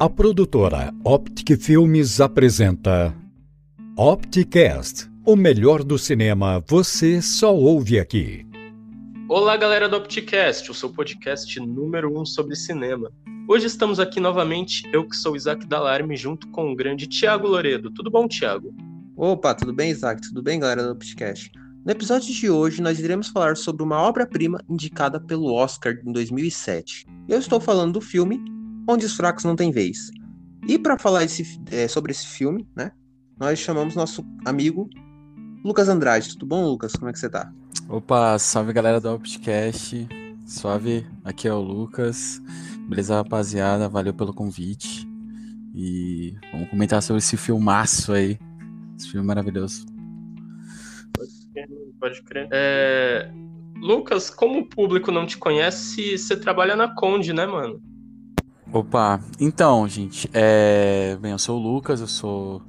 A produtora Optic Filmes apresenta Opticast, o melhor do cinema você só ouve aqui. Olá, galera do Opticast, o seu podcast número um sobre cinema. Hoje estamos aqui novamente, eu que sou Isaac Dalarme, junto com o grande Tiago Loredo. Tudo bom, Tiago? Opa, tudo bem, Isaac? Tudo bem, galera do Opticast? No episódio de hoje, nós iremos falar sobre uma obra-prima indicada pelo Oscar em 2007. Eu estou falando do filme Onde os Fracos Não Têm Vez. E para falar esse, é, sobre esse filme, né, nós chamamos nosso amigo Lucas Andrade. Tudo bom, Lucas? Como é que você tá? Opa, salve galera do Optcast. Suave, aqui é o Lucas. Beleza, rapaziada? Valeu pelo convite. E vamos comentar sobre esse filmaço aí. Esse filme maravilhoso. Pode crer. Pode crer. É... Lucas, como o público não te conhece, você trabalha na Conde, né, mano? Opa, então, gente, é... Bem, eu sou o Lucas, eu sou.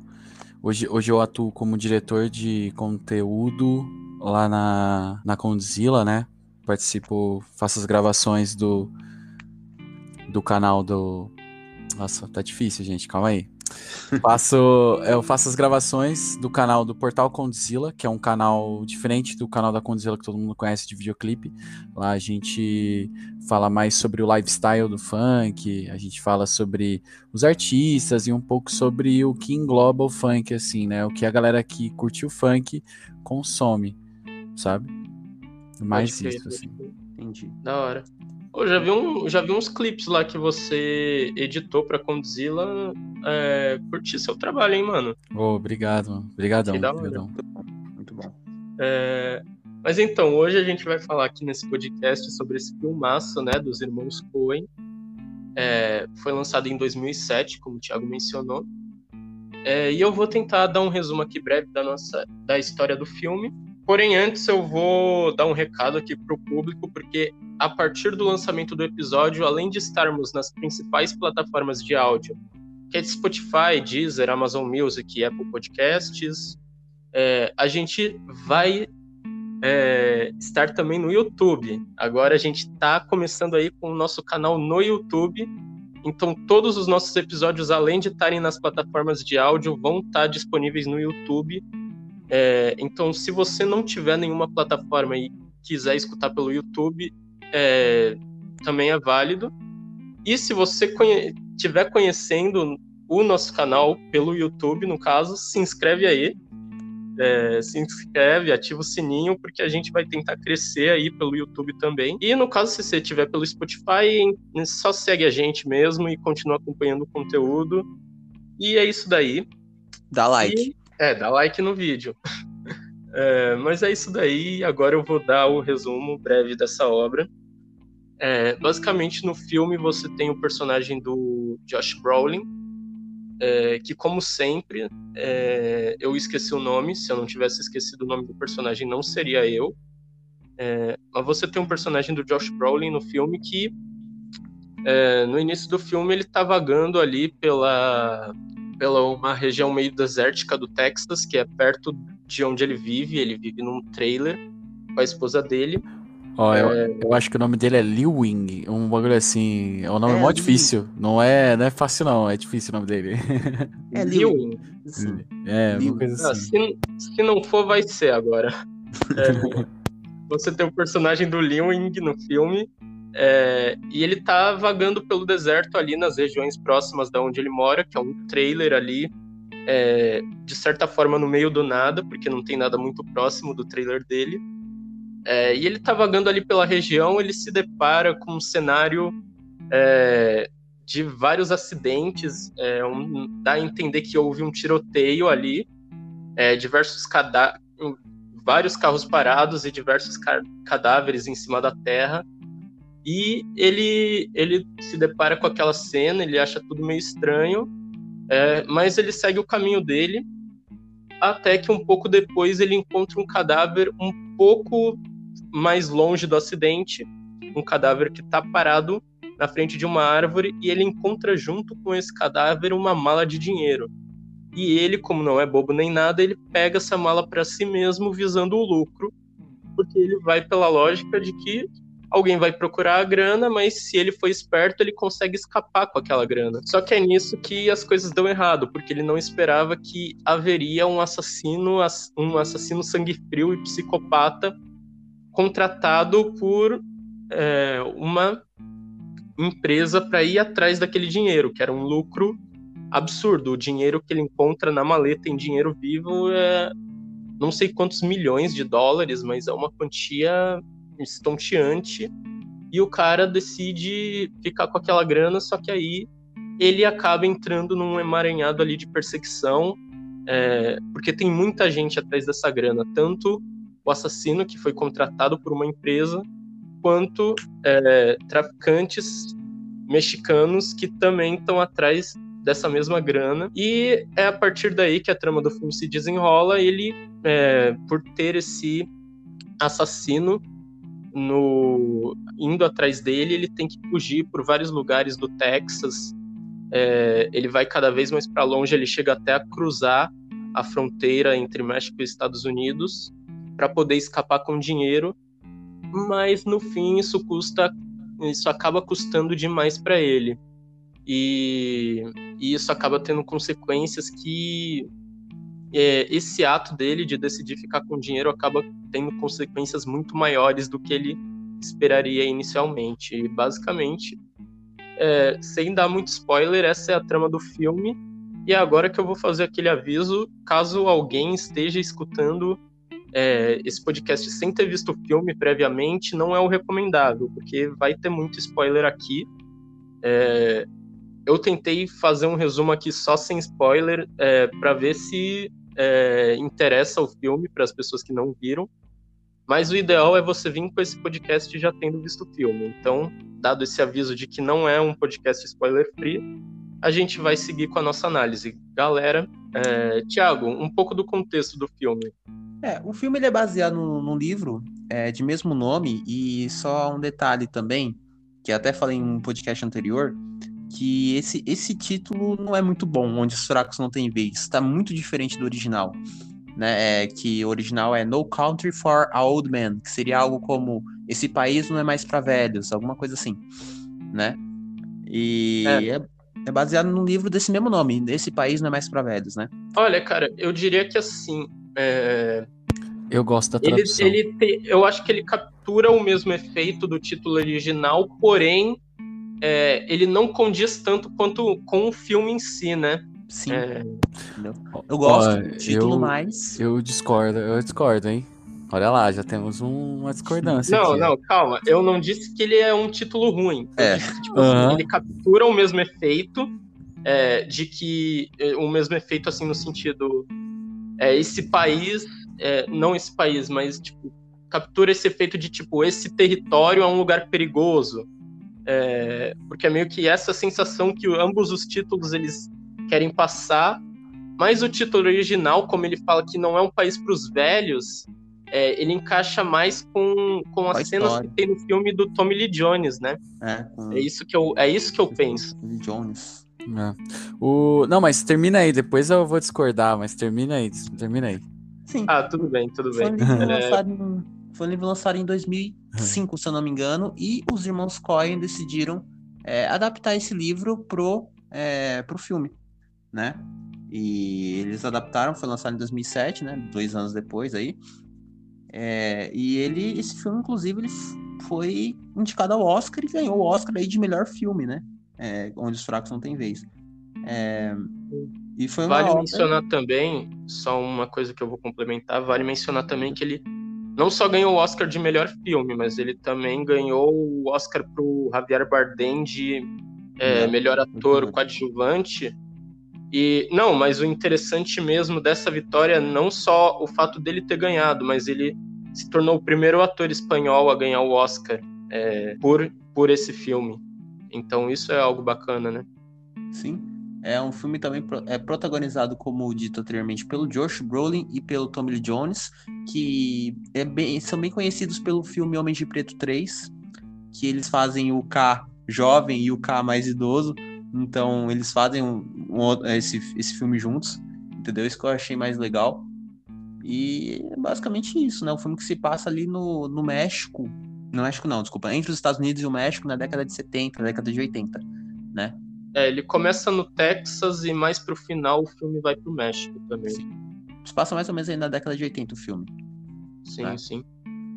Hoje, hoje eu atuo como diretor de conteúdo lá na, na Condzilla, né? Participo, faço as gravações do, do canal do. Nossa, tá difícil, gente, calma aí. Faço, eu faço as gravações do canal do Portal Condzilla, que é um canal diferente do canal da Condzilla que todo mundo conhece de videoclipe. Lá a gente fala mais sobre o lifestyle do funk, a gente fala sobre os artistas e um pouco sobre o que engloba o funk, assim, né? O que a galera que curte o funk consome, sabe? Mais isso, assim. Entendi. Da hora. Eu já vi, um, já vi uns clipes lá que você editou pra Condzilla. É, curti seu trabalho, hein, mano? Oh, obrigado, obrigadão. Que da hora. obrigadão. Muito bom. É, mas então, hoje a gente vai falar aqui nesse podcast sobre esse filmaço, né, dos irmãos Coen. É, foi lançado em 2007, como o Thiago mencionou. É, e eu vou tentar dar um resumo aqui breve da nossa da história do filme. Porém, antes eu vou dar um recado aqui para o público, porque a partir do lançamento do episódio, além de estarmos nas principais plataformas de áudio, que é Spotify, Deezer, Amazon Music Apple Podcasts, é, a gente vai é, estar também no YouTube. Agora a gente está começando aí com o nosso canal no YouTube. Então todos os nossos episódios, além de estarem nas plataformas de áudio, vão estar disponíveis no YouTube. É, então, se você não tiver nenhuma plataforma e quiser escutar pelo YouTube, é, também é válido. E se você estiver conhe conhecendo o nosso canal pelo YouTube, no caso, se inscreve aí. É, se inscreve, ativa o sininho, porque a gente vai tentar crescer aí pelo YouTube também. E no caso, se você estiver pelo Spotify, só segue a gente mesmo e continua acompanhando o conteúdo. E é isso daí. Dá like. E, é, dá like no vídeo. É, mas é isso daí. Agora eu vou dar o resumo breve dessa obra. É, basicamente, no filme você tem o personagem do Josh Brolin, é, que, como sempre, é, eu esqueci o nome. Se eu não tivesse esquecido o nome do personagem, não seria eu. É, mas você tem um personagem do Josh Brolin no filme que, é, no início do filme, ele tá vagando ali pela pela uma região meio desértica do Texas, que é perto de onde ele vive. Ele vive num trailer com a esposa dele. Ó, eu, eu acho que o nome dele é Liu Wing, um bagulho assim. É um nome É, mó difícil. Não é, não é fácil, não. É difícil o nome dele. É Liu. Liu. Sim. É, Liu. uma coisa Ah, assim. se, se não for, vai ser agora. É, você tem o personagem do Liu Wing no filme. É, e ele tá vagando pelo deserto ali nas regiões próximas da onde ele mora, que é um trailer ali, é, de certa forma no meio do nada, porque não tem nada muito próximo do trailer dele. É, e ele tá vagando ali pela região, ele se depara com um cenário é, de vários acidentes, é, um- dá a entender que houve um tiroteio ali, é, diversos vários carros parados e diversos ca- cadáveres em cima da terra. E ele, ele se depara com aquela cena, ele acha tudo meio estranho, é, mas ele segue o caminho dele, até que um pouco depois ele encontra um cadáver um pouco mais longe do acidente, um cadáver que está parado na frente de uma árvore, e ele encontra junto com esse cadáver uma mala de dinheiro. E ele, como não é bobo nem nada, ele pega essa mala para si mesmo visando o lucro, porque ele vai pela lógica de que alguém vai procurar a grana, mas se ele for esperto, ele consegue escapar com aquela grana. Só que é nisso que as coisas dão errado, porque ele não esperava que haveria um assassino, um assassino sangue frio e psicopata contratado por é, uma empresa para ir atrás daquele dinheiro, que era um lucro absurdo. O dinheiro que ele encontra na maleta em dinheiro vivo é não sei quantos milhões de dólares, mas é uma quantia estonteante. E o cara decide ficar com aquela grana, só que aí ele acaba entrando num emaranhado ali de perseguição, é, porque tem muita gente atrás dessa grana, tanto o assassino que foi contratado por uma empresa, quanto é, traficantes mexicanos que também estão atrás dessa mesma grana. E é a partir daí que a trama do filme se desenrola. Ele, é, por ter esse assassino no indo atrás dele, ele tem que fugir por vários lugares do Texas. É, ele vai cada vez mais para longe, ele chega até a cruzar a fronteira entre México e Estados Unidos para poder escapar com dinheiro, mas no fim isso custa, isso acaba custando demais para ele. E, e, isso acaba tendo consequências que é, esse ato dele de decidir ficar com dinheiro acaba tendo consequências muito maiores do que ele esperaria inicialmente. E basicamente, é, sem dar muito spoiler, essa é a trama do filme. E é agora que eu vou fazer aquele aviso, caso alguém esteja escutando é, esse podcast sem ter visto o filme previamente, não é o recomendável, porque vai ter muito spoiler aqui. É, eu tentei fazer um resumo aqui só sem spoiler, é, para ver se é, interessa o filme para as pessoas que não viram. Mas o ideal é você vir com esse podcast já tendo visto o filme. Então, dado esse aviso de que não é um podcast spoiler free, a gente vai seguir com a nossa análise. Galera, é, Tiago, um pouco do contexto do filme. É, o filme é baseado num, livro é, de mesmo nome e só um detalhe também, que até falei em um podcast anterior, que esse, esse título não é muito bom, onde os fracos não têm vez. Está muito diferente do original. Né? É, que o original é No Country for Old Men, que seria algo como Esse país não é mais para velhos, alguma coisa assim. Né? E é. é. é baseado num livro desse mesmo nome, Esse país não é mais para velhos, né? Olha, cara, eu diria que assim. É... Eu gosto da tradução. Ele, ele te, eu acho que ele captura o mesmo efeito do título original, porém é, ele não condiz tanto quanto com o filme em si, né? Sim. É... Eu gosto do título eu, mais. Eu discordo, eu discordo, hein? Olha lá, já temos um, uma discordância. Não, aqui. não, calma. Eu não disse que ele é um título ruim. Eu é. disse que, tipo, uhum. assim, ele captura o mesmo efeito é, de que. É, o mesmo efeito, assim, no sentido. É, esse país. É, não esse país, mas, tipo, captura esse efeito de, tipo, esse território é um lugar perigoso. É, porque é meio que essa sensação que ambos os títulos eles querem passar, mas o título original, como ele fala que não é um país para os velhos, é, ele encaixa mais com, com as cenas que tem no filme do Tommy Lee Jones, né? É, com... é isso que eu, é isso que eu penso. Lee Jones. É. O... Não, mas termina aí, depois eu vou discordar, mas termina aí, termina aí. Sim. Ah, tudo bem, tudo bem. Foi um livro lançado em 2005, se eu não me engano, e os irmãos Coen decidiram é, adaptar esse livro pro, é, pro filme, né? E eles adaptaram, foi lançado em 2007, né? Dois anos depois aí. É, e ele, esse filme, inclusive, ele foi indicado ao Oscar e ganhou o Oscar aí de melhor filme, né? É, onde os fracos não têm vez. É, e foi vale obra... mencionar também, só uma coisa que eu vou complementar, vale mencionar também que ele não só ganhou o Oscar de melhor filme, mas ele também ganhou o Oscar pro Javier Bardem de é, melhor ator coadjuvante. E não, mas o interessante mesmo dessa vitória não só o fato dele ter ganhado, mas ele se tornou o primeiro ator espanhol a ganhar o Oscar é, por, por esse filme. Então isso é algo bacana, né? Sim. É um filme também é protagonizado, como dito anteriormente, pelo Josh Brolin e pelo Tommy Lee Jones, que é bem, são bem conhecidos pelo filme Homem de Preto 3, que eles fazem o K jovem e o K mais idoso. Então, eles fazem um, um, esse, esse filme juntos, entendeu? Isso que eu achei mais legal. E é basicamente isso, né? O filme que se passa ali no, no México, No México não, desculpa. Entre os Estados Unidos e o México na década de 70, na década de 80, né? É, ele começa no Texas e mais pro final o filme vai pro México também. Sim. Se passa mais ou menos aí na década de 80 o filme. Sim, né? sim.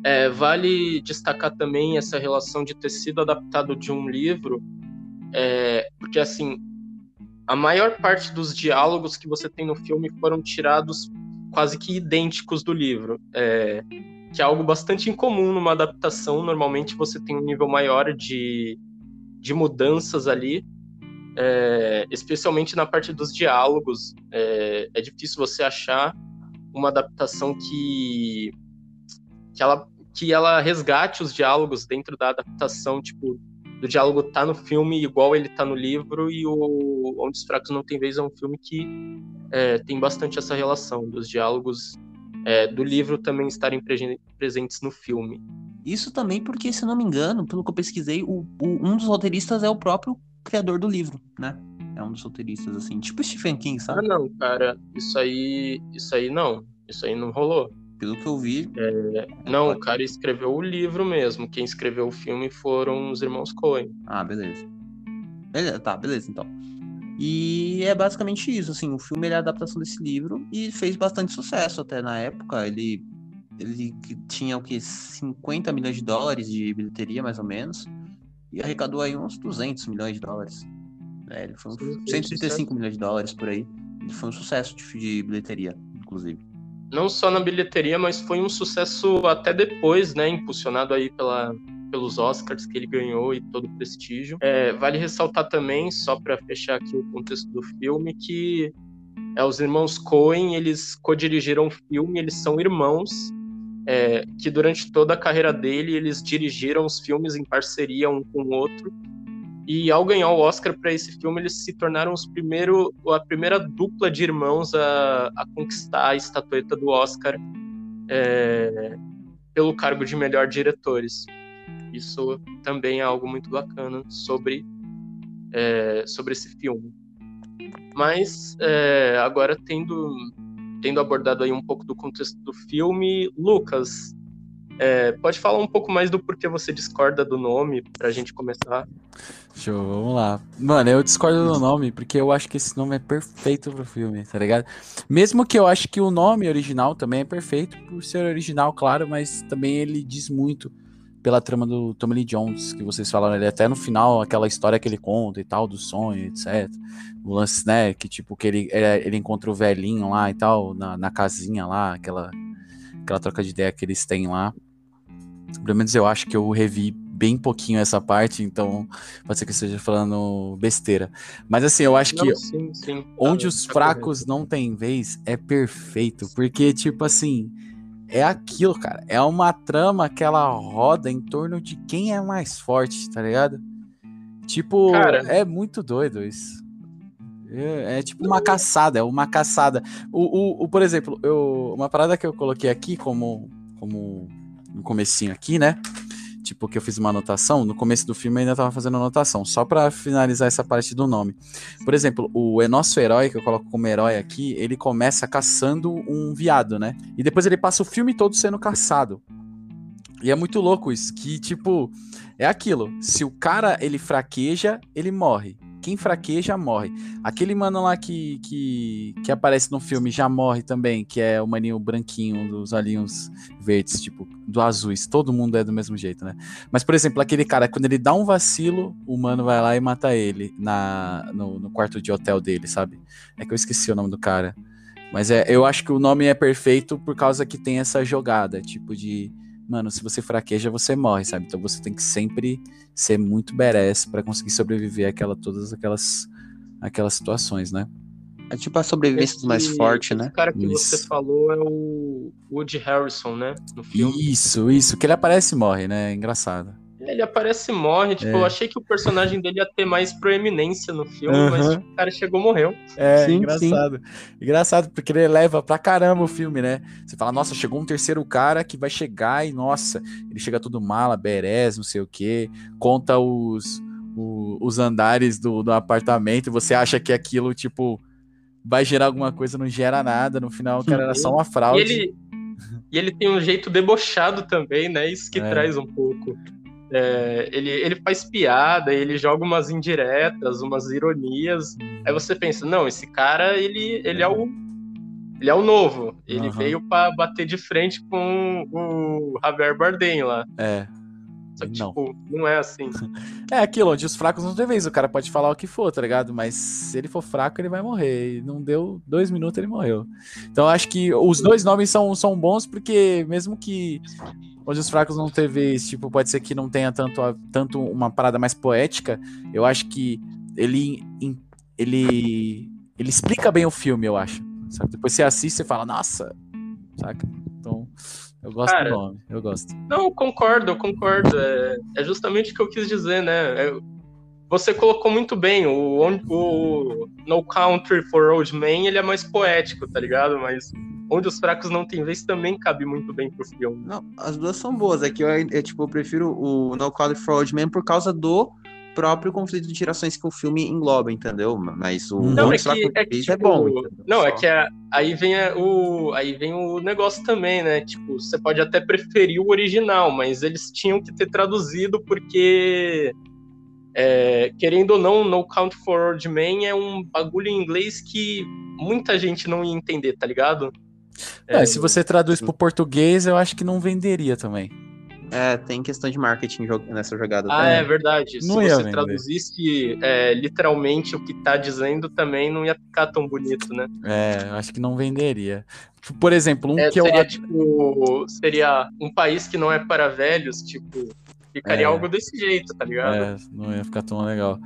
É, vale destacar também essa relação de ter sido adaptado de um livro, é, porque assim, a maior parte dos diálogos que você tem no filme foram tirados quase que idênticos do livro, é, que é algo bastante incomum numa adaptação. Normalmente você tem um nível maior de, de mudanças ali, é, especialmente na parte dos diálogos. É, é difícil você achar uma adaptação que que ela que ela resgate os diálogos dentro da adaptação, tipo, do diálogo tá no filme igual ele tá no livro, e o Onde os Fracos Não Tem Vez é um filme que é, tem bastante essa relação dos diálogos é, do livro também estarem pre presentes no filme. Isso também porque, se não me engano, pelo que eu pesquisei, o, o, um dos roteiristas é o próprio criador do livro, né? É um dos roteiristas, assim, tipo Stephen King, sabe? Ah, não, cara, isso aí, isso aí não, isso aí não rolou. Pelo que eu vi. É... Não, o cara escreveu o livro mesmo. Quem escreveu o filme foram os irmãos Coen. Ah, beleza. beleza. Tá, beleza, então. E é basicamente isso, assim, o filme é a adaptação desse livro e fez bastante sucesso até na época. Ele, ele tinha o que 50 milhões de dólares de bilheteria, mais ou menos, e arrecadou aí uns 200 milhões de dólares. É, ele foi um, 135 milhões de dólares por aí. Ele foi um sucesso de, de bilheteria, inclusive não só na bilheteria, mas foi um sucesso até depois, né? Impulsionado aí pela, pelos Oscars que ele ganhou e todo o prestígio. É, vale ressaltar também, só para fechar aqui o contexto do filme, que é, os irmãos Coen, eles co-dirigiram o filme, eles são irmãos, é, que durante toda a carreira dele, eles dirigiram os filmes em parceria um com o outro, e ao ganhar o Oscar para esse filme, eles se tornaram os primeiro, a primeira dupla de irmãos a, a conquistar a estatueta do Oscar é, pelo cargo de melhor diretores. Isso também é algo muito bacana sobre, é, sobre esse filme. Mas é, agora tendo, tendo abordado aí um pouco do contexto do filme, Lucas, é, pode falar um pouco mais do porquê você discorda do nome pra gente começar? Show, vamos lá. Mano, eu discordo do nome porque eu acho que esse nome é perfeito pro filme, tá ligado? Mesmo que eu acho que o nome original também é perfeito por ser original, claro, mas também ele diz muito pela trama do Tommy Lee Jones, que vocês falaram ali, até no final, aquela história que ele conta e tal, do sonho, etc. O lance, né, que tipo, que ele, ele encontra o velhinho lá e tal, na, na casinha lá, aquela, aquela troca de ideia que eles têm lá. Pelo menos eu acho que eu revi bem pouquinho essa parte, então pode ser que eu esteja falando besteira. Mas assim, eu acho não, que sim, sim. onde tá, os tá fracos correto. não têm vez é perfeito, porque tipo assim, é aquilo, cara. É uma trama que ela roda em torno de quem é mais forte, tá ligado? Tipo, cara, é muito doido isso. É, é, tipo uma caçada, é uma caçada. O, o, o, por exemplo, eu, uma parada que eu coloquei aqui como, como no comecinho aqui, né? Tipo, que eu fiz uma anotação, no começo do filme eu ainda tava fazendo anotação, só para finalizar essa parte do nome. Por exemplo, o é nosso herói, que eu coloco como herói aqui, ele começa caçando um viado, né? E depois ele passa o filme todo sendo caçado. E é muito louco isso, que tipo, é aquilo, se o cara ele fraqueja, ele morre quem fraqueja morre. Aquele mano lá que, que, que aparece no filme já morre também, que é o maninho branquinho dos olhinhos verdes, tipo, do azuis. Todo mundo é do mesmo jeito, né? Mas, por exemplo, aquele cara, quando ele dá um vacilo, o mano vai lá e mata ele na, no, no quarto de hotel dele, sabe? É que eu esqueci o nome do cara. Mas é, eu acho que o nome é perfeito por causa que tem essa jogada, tipo de mano, se você fraqueja, você morre, sabe? Então você tem que sempre ser muito badass para conseguir sobreviver àquela, todas aquelas, aquelas situações, né? É tipo a sobrevivência esse, mais forte, né? O cara que isso. você falou é o Woody Harrison, né? No filme. Isso, isso. Que ele aparece e morre, né? É engraçado. Ele aparece e morre. Tipo, é. eu achei que o personagem dele ia ter mais proeminência no filme, uhum. mas tipo, o cara chegou e morreu. É, sim, engraçado. Sim. Engraçado, porque ele leva pra caramba o filme, né? Você fala, nossa, chegou um terceiro cara que vai chegar e, nossa, ele chega tudo mala, berés, não sei o quê, conta os, o, os andares do, do apartamento, você acha que aquilo, tipo, vai gerar alguma coisa, não gera nada. No final, o cara era só uma fraude. E ele, E ele tem um jeito debochado também, né? Isso que É. traz um pouco. É, ele, ele faz piada, ele joga umas indiretas, umas ironias. Aí você pensa, não, esse cara, ele, ele é o. Ele é o novo. Ele Aham. veio pra bater de frente com o Javier Bardem lá. É. Só que, Não. tipo, não é assim. É aquilo, onde os fracos não tem vez. O cara pode falar o que for, tá ligado? Mas se ele for fraco, ele vai morrer. E não deu dois minutos, ele morreu. Então eu acho que os dois nomes são, são bons, porque mesmo que onde os fracos não tem vez, tipo, pode ser que não tenha tanto, a- tanto uma parada mais poética, eu acho que ele, ele, ele explica bem o filme, eu acho. Sabe? Depois você assiste e fala, nossa, saca? Então, eu gosto Cara, do nome, eu gosto. Não, eu concordo, eu concordo. É, é justamente o que eu quis dizer, né? É, você colocou muito bem, o, o No Country for Old Men, ele é mais poético, tá ligado? Mas Onde os Fracos Não Tem Vez também cabe muito bem pro filme. Não, as duas são boas. É que eu, eu, tipo, eu prefiro o No Country for Old Men por causa do próprio conflito de gerações que o filme engloba, entendeu? Mas o Não, é que- é que, Vez é tipo, bom, entendeu? Não, é Só. que a- aí vem a- o aí vem o negócio também, né? Tipo, você pode até preferir o original, mas eles tinham que ter traduzido porque é, querendo ou não, No Count for Old Men é um bagulho em inglês que muita gente não ia entender, tá ligado? É, se você traduz pro português, eu acho que não venderia também. É, tem questão de marketing nessa jogada Ah, também. é verdade. Não Se você traduzisse é, literalmente o que tá dizendo, também não ia ficar tão bonito, né? É, eu acho que não venderia. Por exemplo, um É, que eu. seria, tipo, seria um país que não é para velhos, tipo, ficaria É. algo desse jeito, tá ligado? É, não ia ficar tão legal.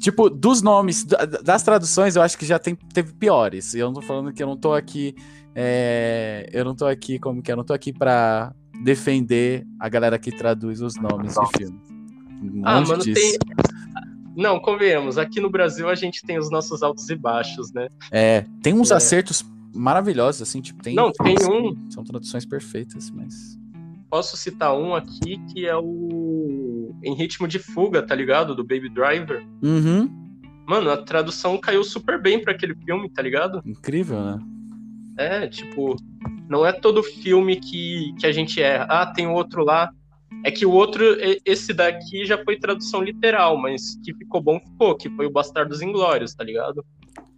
Tipo, dos nomes, da- das traduções, eu acho que já tem, teve piores. E eu não tô falando que eu não tô aqui. é, eu não tô aqui, como que é? Eu não tô aqui pra defender a galera que traduz os nomes de filme. Ah, Longe mano, disso. tem. Não, convenhamos, aqui no Brasil a gente tem os nossos altos e baixos, né? É, tem uns É. acertos maravilhosos, assim, tipo, tem. Não, tem filmes um- São traduções perfeitas, mas. Posso citar um aqui que é o Em Ritmo de Fuga, tá ligado? Do Baby Driver. Uhum. Mano, a tradução caiu super bem pra aquele filme, tá ligado? Incrível, né? É, tipo, não é todo filme que, que a gente erra. Ah, tem outro lá. É que o outro, esse daqui já foi tradução literal, mas que ficou bom, ficou, que foi o Bastardos Inglórios, tá ligado?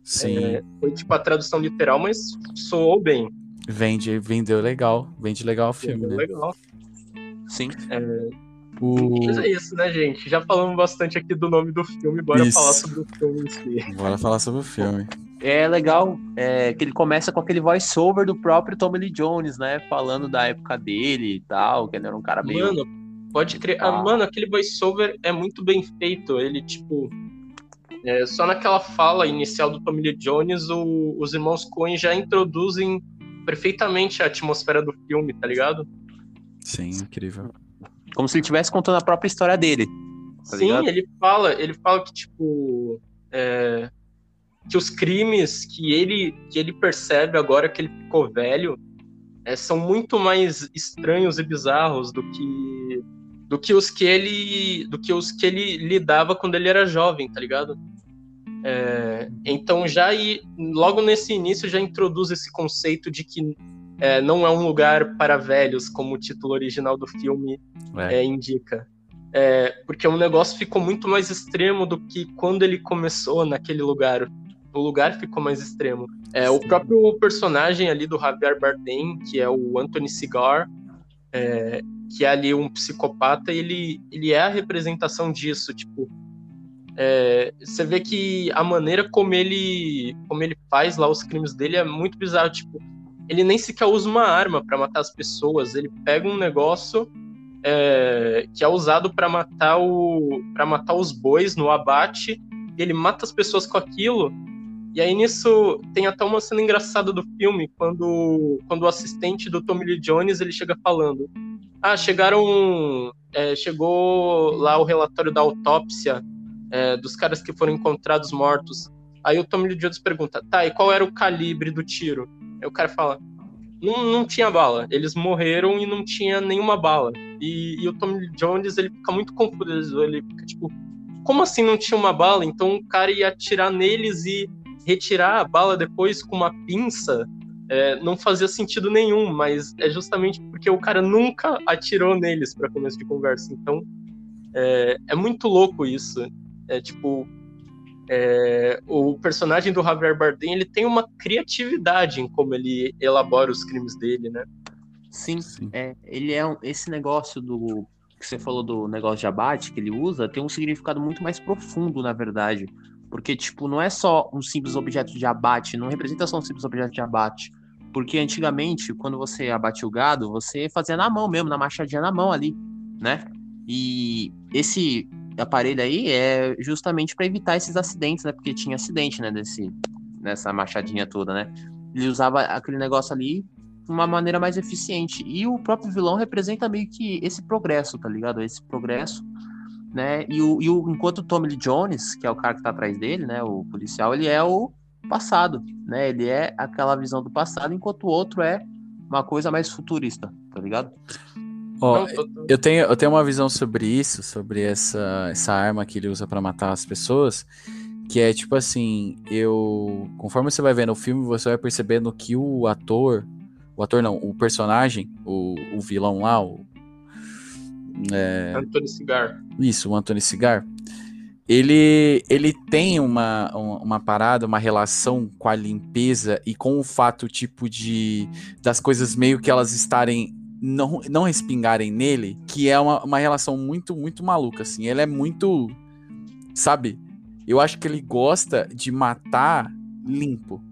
Sim. É, foi tipo a tradução literal, mas soou bem. Vende, vendeu legal. Vende legal o filme, né? Legal. Sim. O... Mas é isso, né, gente? Já falamos bastante aqui do nome do filme, bora Isso. falar sobre o filme em si. Bora falar sobre o filme. É legal é, que ele começa com aquele voice-over do próprio Tommy Lee Jones, né? Falando da época dele e tal, que ele era um cara meio. Mano, pode crer. Ah, Ah. mano, aquele voice-over é muito bem feito. Ele, tipo. é, só naquela fala inicial do Tommy Lee Jones, o- os irmãos Coen já introduzem perfeitamente a atmosfera do filme, tá ligado? Sim, incrível. Como se ele estivesse contando a própria história dele. Tá Sim, ligado? ele fala, ele fala que, tipo. é, que os crimes que ele, que ele percebe agora que ele ficou velho é, são muito mais estranhos e bizarros do que do que os que ele do que os que ele lidava quando ele era jovem, tá ligado? É, então já aí, logo nesse início já introduz esse conceito de que é, não é um lugar para velhos, como o título original do filme É. é, indica. É, porque o negócio ficou muito mais extremo do que quando ele começou naquele lugar. O lugar ficou mais extremo. É, o próprio personagem ali do Javier Bardem, que é o Anthony Cigar, é, que é ali um psicopata, ele, ele é a representação disso. Tipo, é, você vê que a maneira como ele, como ele faz lá os crimes dele é muito bizarro. Tipo, ele nem sequer usa uma arma para matar as pessoas. Ele pega um negócio é, que é usado para matar o para matar os bois no abate. E ele mata as pessoas com aquilo. E aí nisso tem até uma cena engraçada do filme quando quando o assistente do Tommy Lee Jones ele chega falando: "Ah, chegaram é, chegou lá o relatório da autópsia é, dos caras que foram encontrados mortos. Aí o Tommy Lee Jones pergunta: "Tá, e qual era o calibre do tiro?" Aí o cara fala: não, não tinha bala. Eles morreram e não tinha nenhuma bala. E, e o Tommy Jones, ele fica muito confuso. Ele fica tipo, como assim não tinha uma bala? Então o cara ia atirar neles e retirar a bala depois com uma pinça. é, não fazia sentido nenhum, mas é justamente porque o cara nunca atirou neles para começo de conversa. Então, é, é muito louco isso. É tipo, é, o personagem do Javier Bardem ele tem uma criatividade em como ele elabora os crimes dele, né? Sim, Sim. É, ele é um, esse negócio do que você falou do negócio de abate que ele usa tem um significado muito mais profundo, na verdade. Porque, tipo, não é só um simples objeto de abate, não representa só um simples objeto de abate. Porque antigamente, quando você abatia o gado, você fazia na mão mesmo, na machadinha na mão ali, né? E esse aparelho aí é justamente para evitar esses acidentes, né? Porque tinha acidente, né? Desse, nessa machadinha toda, né? Ele usava aquele negócio ali de uma maneira mais eficiente. E o próprio vilão representa meio que esse progresso, tá ligado? Esse progresso né? E o, e o enquanto o Tommy Lee Jones, que é o cara que tá atrás dele, né, o policial, ele é o passado, né? Ele é aquela visão do passado, enquanto o outro é uma coisa mais futurista, tá ligado? Ó, oh, eu tenho, eu tenho uma visão sobre isso, sobre essa, essa arma que ele usa para matar as pessoas, que é tipo assim, eu, conforme você vai vendo o filme, você vai percebendo que o ator, o ator não, o personagem, o, o vilão lá, o é... Anthony Cigar. Isso, o Anthony Cigar. Ele, ele tem uma, uma parada, uma relação com a limpeza e com o fato, tipo, de das coisas meio que elas estarem não, não respingarem nele, que é uma, uma relação muito, muito maluca, assim. Ele é muito. Sabe? Eu acho que ele gosta de matar limpo,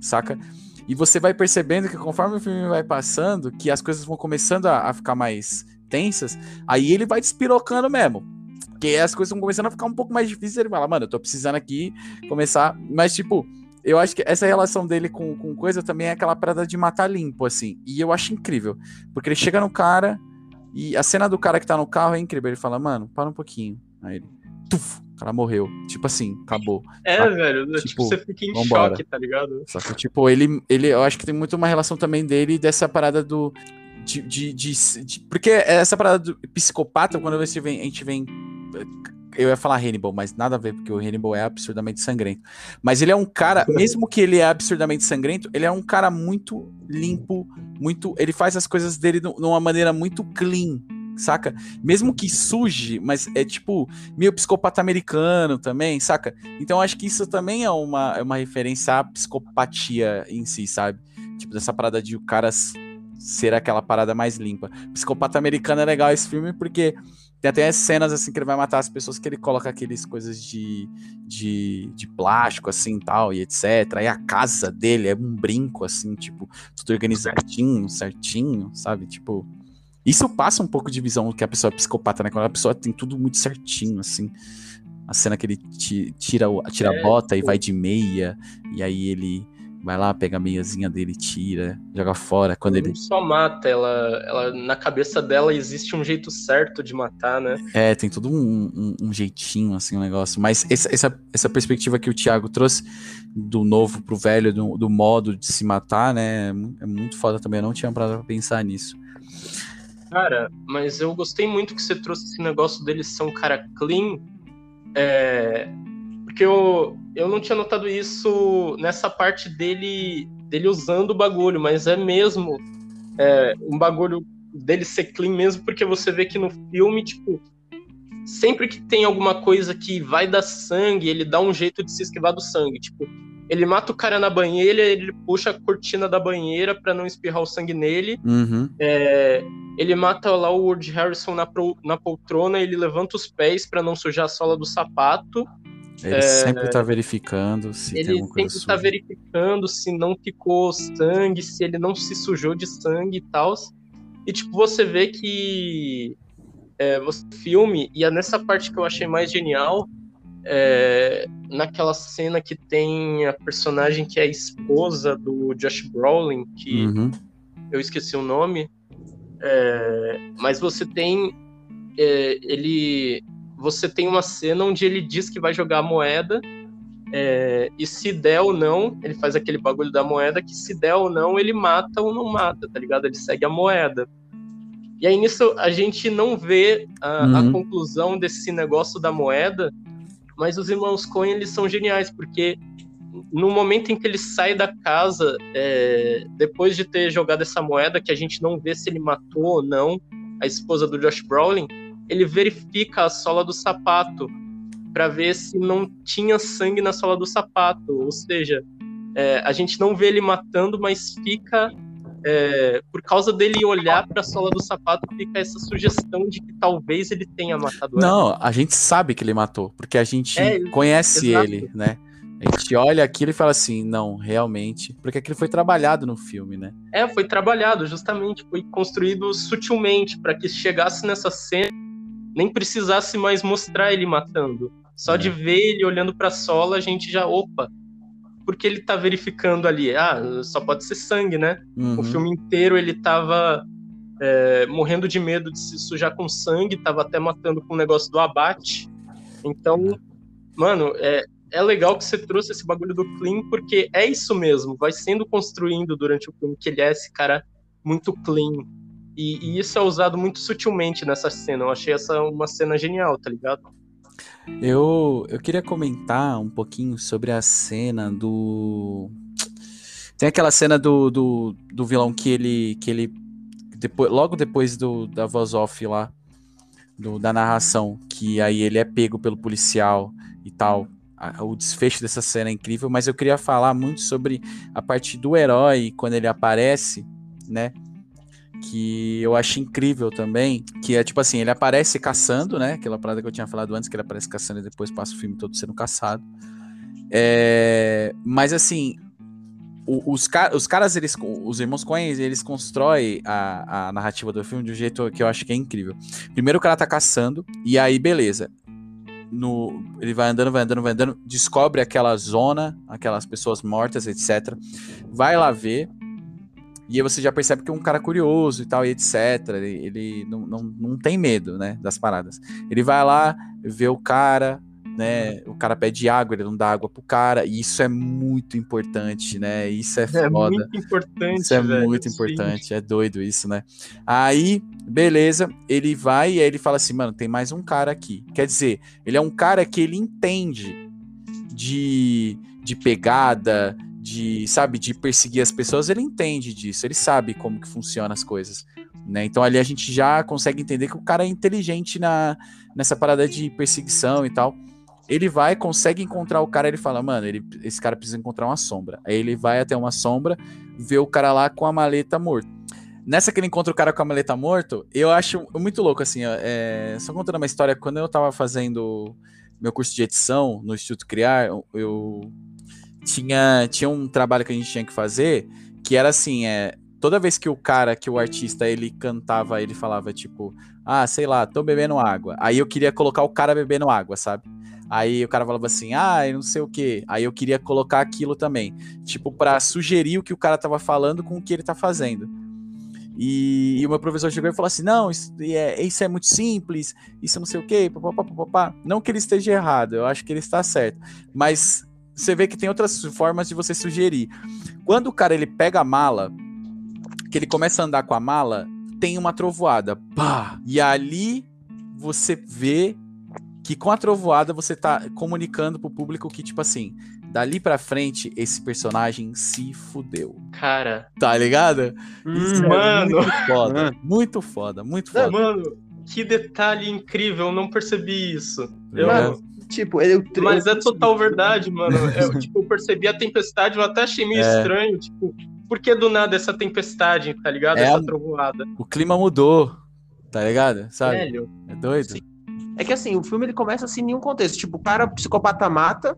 saca? E você vai percebendo que conforme o filme vai passando, que as coisas vão começando a, a ficar mais tensas, aí ele vai despirocando mesmo. Porque as coisas vão começando a ficar um pouco mais difíceis. Ele fala, mano, eu tô precisando aqui começar. Mas, tipo, eu acho que essa relação dele com, com coisa também é aquela parada de matar limpo, assim. E eu acho incrível. Porque ele chega no cara e a cena do cara que tá no carro é incrível. Ele fala, mano, para um pouquinho. Aí ele, tuf, o cara morreu. Tipo assim, acabou. É, ah, velho. Tipo, tipo, você fica em vambora. choque, tá ligado? Só que, tipo, ele, ele, eu acho que tem muito uma relação também dele dessa parada do de, de, de, de, porque essa parada do psicopata, quando você vem, a gente vem. Eu ia falar Hannibal, mas nada a ver, porque o Hannibal é absurdamente sangrento. Mas ele é um cara, mesmo que ele é absurdamente sangrento, ele é um cara muito limpo, muito. Ele faz as coisas dele de uma maneira muito clean, saca? Mesmo que suje, mas é tipo meio psicopata americano também, saca? Então acho que isso também é uma, é uma referência à psicopatia em si, sabe? Tipo, dessa parada de o cara ser aquela parada mais limpa. Psicopata Americano é legal esse filme porque tem até as cenas assim que ele vai matar as pessoas que ele coloca aqueles coisas de, de, de plástico assim tal e etc. Aí a casa dele é um brinco assim, tipo, tudo organizadinho, certinho, sabe? Tipo, isso passa um pouco de visão que a pessoa é psicopata, né? Quando a pessoa tem tudo muito certinho assim. A cena que ele tira, tira a é, bota e vai de meia, e aí ele vai lá, pega a meiazinha dele, tira, joga fora. Quando ele. só mata, ela, ela. Na cabeça dela existe um jeito certo de matar, né? É, tem todo um, um, um jeitinho, assim, um negócio. Mas essa, essa, essa perspectiva que o Thiago trouxe do novo pro velho, do, do modo de se matar, né? É muito foda também. Eu não tinha parado pra pensar nisso. Cara, mas eu gostei muito que você trouxe esse negócio dele ser um cara clean. É, porque eu, eu não tinha notado isso nessa parte dele, dele usando o bagulho, mas é mesmo é, um bagulho dele ser clean mesmo, porque você vê que no filme, tipo, sempre que tem alguma coisa que vai dar sangue, ele dá um jeito de se esquivar do sangue. Tipo, ele mata o cara na banheira, ele puxa a cortina da banheira para não espirrar o sangue nele. Uhum. É, ele mata lá o Woody Harrison na, pro, na poltrona, ele levanta os pés para não sujar a sola do sapato. Ele é... sempre tá verificando se ele tem alguma coisa sempre tá verificando se não ficou sangue, se ele não se sujou de sangue e tal. E tipo, você vê que é, você filme, e é nessa parte que eu achei mais genial, é, naquela cena que tem a personagem que é a esposa do Josh Brolin, que uhum. eu esqueci o nome, é, mas você tem é, ele você tem uma cena onde ele diz que vai jogar a moeda. É, e se der ou não, ele faz aquele bagulho da moeda que se der ou não, ele mata ou não mata, tá ligado? Ele segue a moeda. E aí nisso a gente não vê a, uhum. a conclusão desse negócio da moeda, mas os irmãos Coen eles são geniais, porque no momento em que ele sai da casa, é, depois de ter jogado essa moeda, que a gente não vê se ele matou ou não a esposa do Josh Brolin, ele verifica a sola do sapato para ver se não tinha sangue na sola do sapato. Ou seja, é, a gente não vê ele matando, mas fica. É, por causa dele olhar para a sola do sapato, fica essa sugestão de que talvez ele tenha matado Não, ela. a gente sabe que ele matou, porque a gente É, conhece exato. ele, né? A gente olha aquilo e fala assim, não, realmente, porque aquilo foi trabalhado no filme, né? É, foi trabalhado, justamente, foi construído sutilmente para que chegasse nessa cena, nem precisasse mais mostrar ele matando. Só É. de ver ele olhando para a sola, a gente já, opa, porque ele tá verificando ali? Ah, só pode ser sangue, né? Uhum. O filme inteiro ele tava é, morrendo de medo de se sujar com sangue, tava até matando com o negócio do abate. Então, mano, é, é legal que você trouxe esse bagulho do clean, porque é isso mesmo, vai sendo construindo durante o filme que ele é esse cara muito clean. E, e isso é usado muito sutilmente nessa cena. Eu achei essa uma cena genial, tá ligado? Eu, eu queria comentar um pouquinho sobre a cena do. Tem aquela cena do, do, do vilão que ele. que ele. Depois, logo depois do, da voz off lá, do, da narração, que aí ele é pego pelo policial e tal. O desfecho dessa cena é incrível, mas eu queria falar muito sobre a parte do herói quando ele aparece, né? Que eu acho incrível também, que é tipo assim, ele aparece caçando, né? Aquela parada que eu tinha falado antes, que ele aparece caçando e depois passa o filme todo sendo caçado. É, mas assim, os, os caras, eles, os irmãos Coen, eles constroem a, a narrativa do filme de um jeito que eu acho que é incrível. Primeiro o cara tá caçando, e aí beleza. No, ele vai andando, vai andando, vai andando, descobre aquela zona, aquelas pessoas mortas, etc. Vai lá ver, e aí você já percebe que é um cara curioso e tal, e etc. Ele, ele não, não, não tem medo, né, das paradas. Ele vai lá, vê o cara, né, o cara pede água, ele não dá água pro cara, e isso é muito importante, né, isso é É foda. muito importante, Isso é velho, muito sim. importante, é doido isso, né? Aí, beleza, ele vai e aí ele fala assim, mano, tem mais um cara aqui. Quer dizer, ele é um cara que ele entende de, de pegada, de, sabe, de perseguir as pessoas, ele entende disso, ele sabe como que funciona as coisas, né? Então ali a gente já consegue entender que o cara é inteligente na, nessa parada de perseguição e tal. Ele vai, consegue encontrar o cara, ele fala, mano, ele, esse cara precisa encontrar uma sombra. Aí ele vai até uma sombra, vê o cara lá com a maleta morto. Nessa que ele encontra o cara com a maleta morto, eu acho muito louco, assim, é, só contando uma história, quando eu tava fazendo meu curso de edição no Instituto Criar, eu tinha, tinha um trabalho que a gente tinha que fazer, que era assim, é, toda vez que o cara, que o artista, ele cantava, ele falava tipo, ah, sei lá, tô bebendo água. Aí eu queria colocar o cara bebendo água, sabe? Aí o cara falava assim, ah, eu não sei o que. Aí eu queria colocar aquilo também. Tipo, pra sugerir o que o cara tava falando com o que ele tá fazendo. E, e o meu professor chegou e falou assim: não, isso é, isso é muito simples, isso não sei o quê, papapá. Não que ele esteja errado, eu acho que ele está certo. Mas você vê que tem outras formas de você sugerir. Quando o cara ele pega a mala, que ele começa a andar com a mala, tem uma trovoada. Pá! E ali você vê que com a trovoada você tá comunicando pro público que, tipo assim, dali pra frente, esse personagem se fudeu. Cara, Tá ligado? Isso é Mano. muito foda. Muito foda, muito foda. mano, que detalhe incrível, eu não percebi isso. Eu- Mano, Tipo, ele. Mas é total verdade, mano. Eu, tipo, eu percebi a tempestade, eu até achei meio É. estranho, tipo, por que do nada essa tempestade, tá ligado? É essa a- trovoada. O clima mudou, tá ligado? Sabe? Velho, É doido? Sim. É que assim, o filme ele começa assim em nenhum contexto. Tipo, o cara, o psicopata mata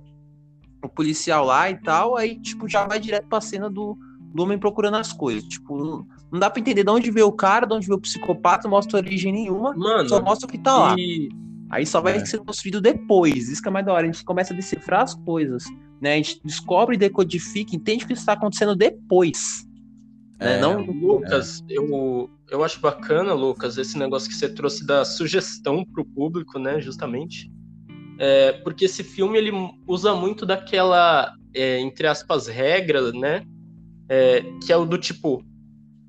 o policial lá e tal, aí, tipo, já vai direto pra cena do, do homem procurando as coisas. Tipo, não, não dá pra entender de onde veio o cara, de onde veio o psicopata, não mostra origem nenhuma, mano, só mostra o que tá lá. e Aí só vai É. ser construído depois. Isso que é mais da hora. A gente começa a decifrar as coisas. Né? A gente descobre, decodifica, entende o que está acontecendo depois. Né? É, Não, Lucas, eu, eu acho bacana, Lucas, esse negócio que você trouxe da sugestão pro público, né, justamente. É, porque esse filme, ele usa muito daquela, é, entre aspas, regra, né, é, que é o do tipo,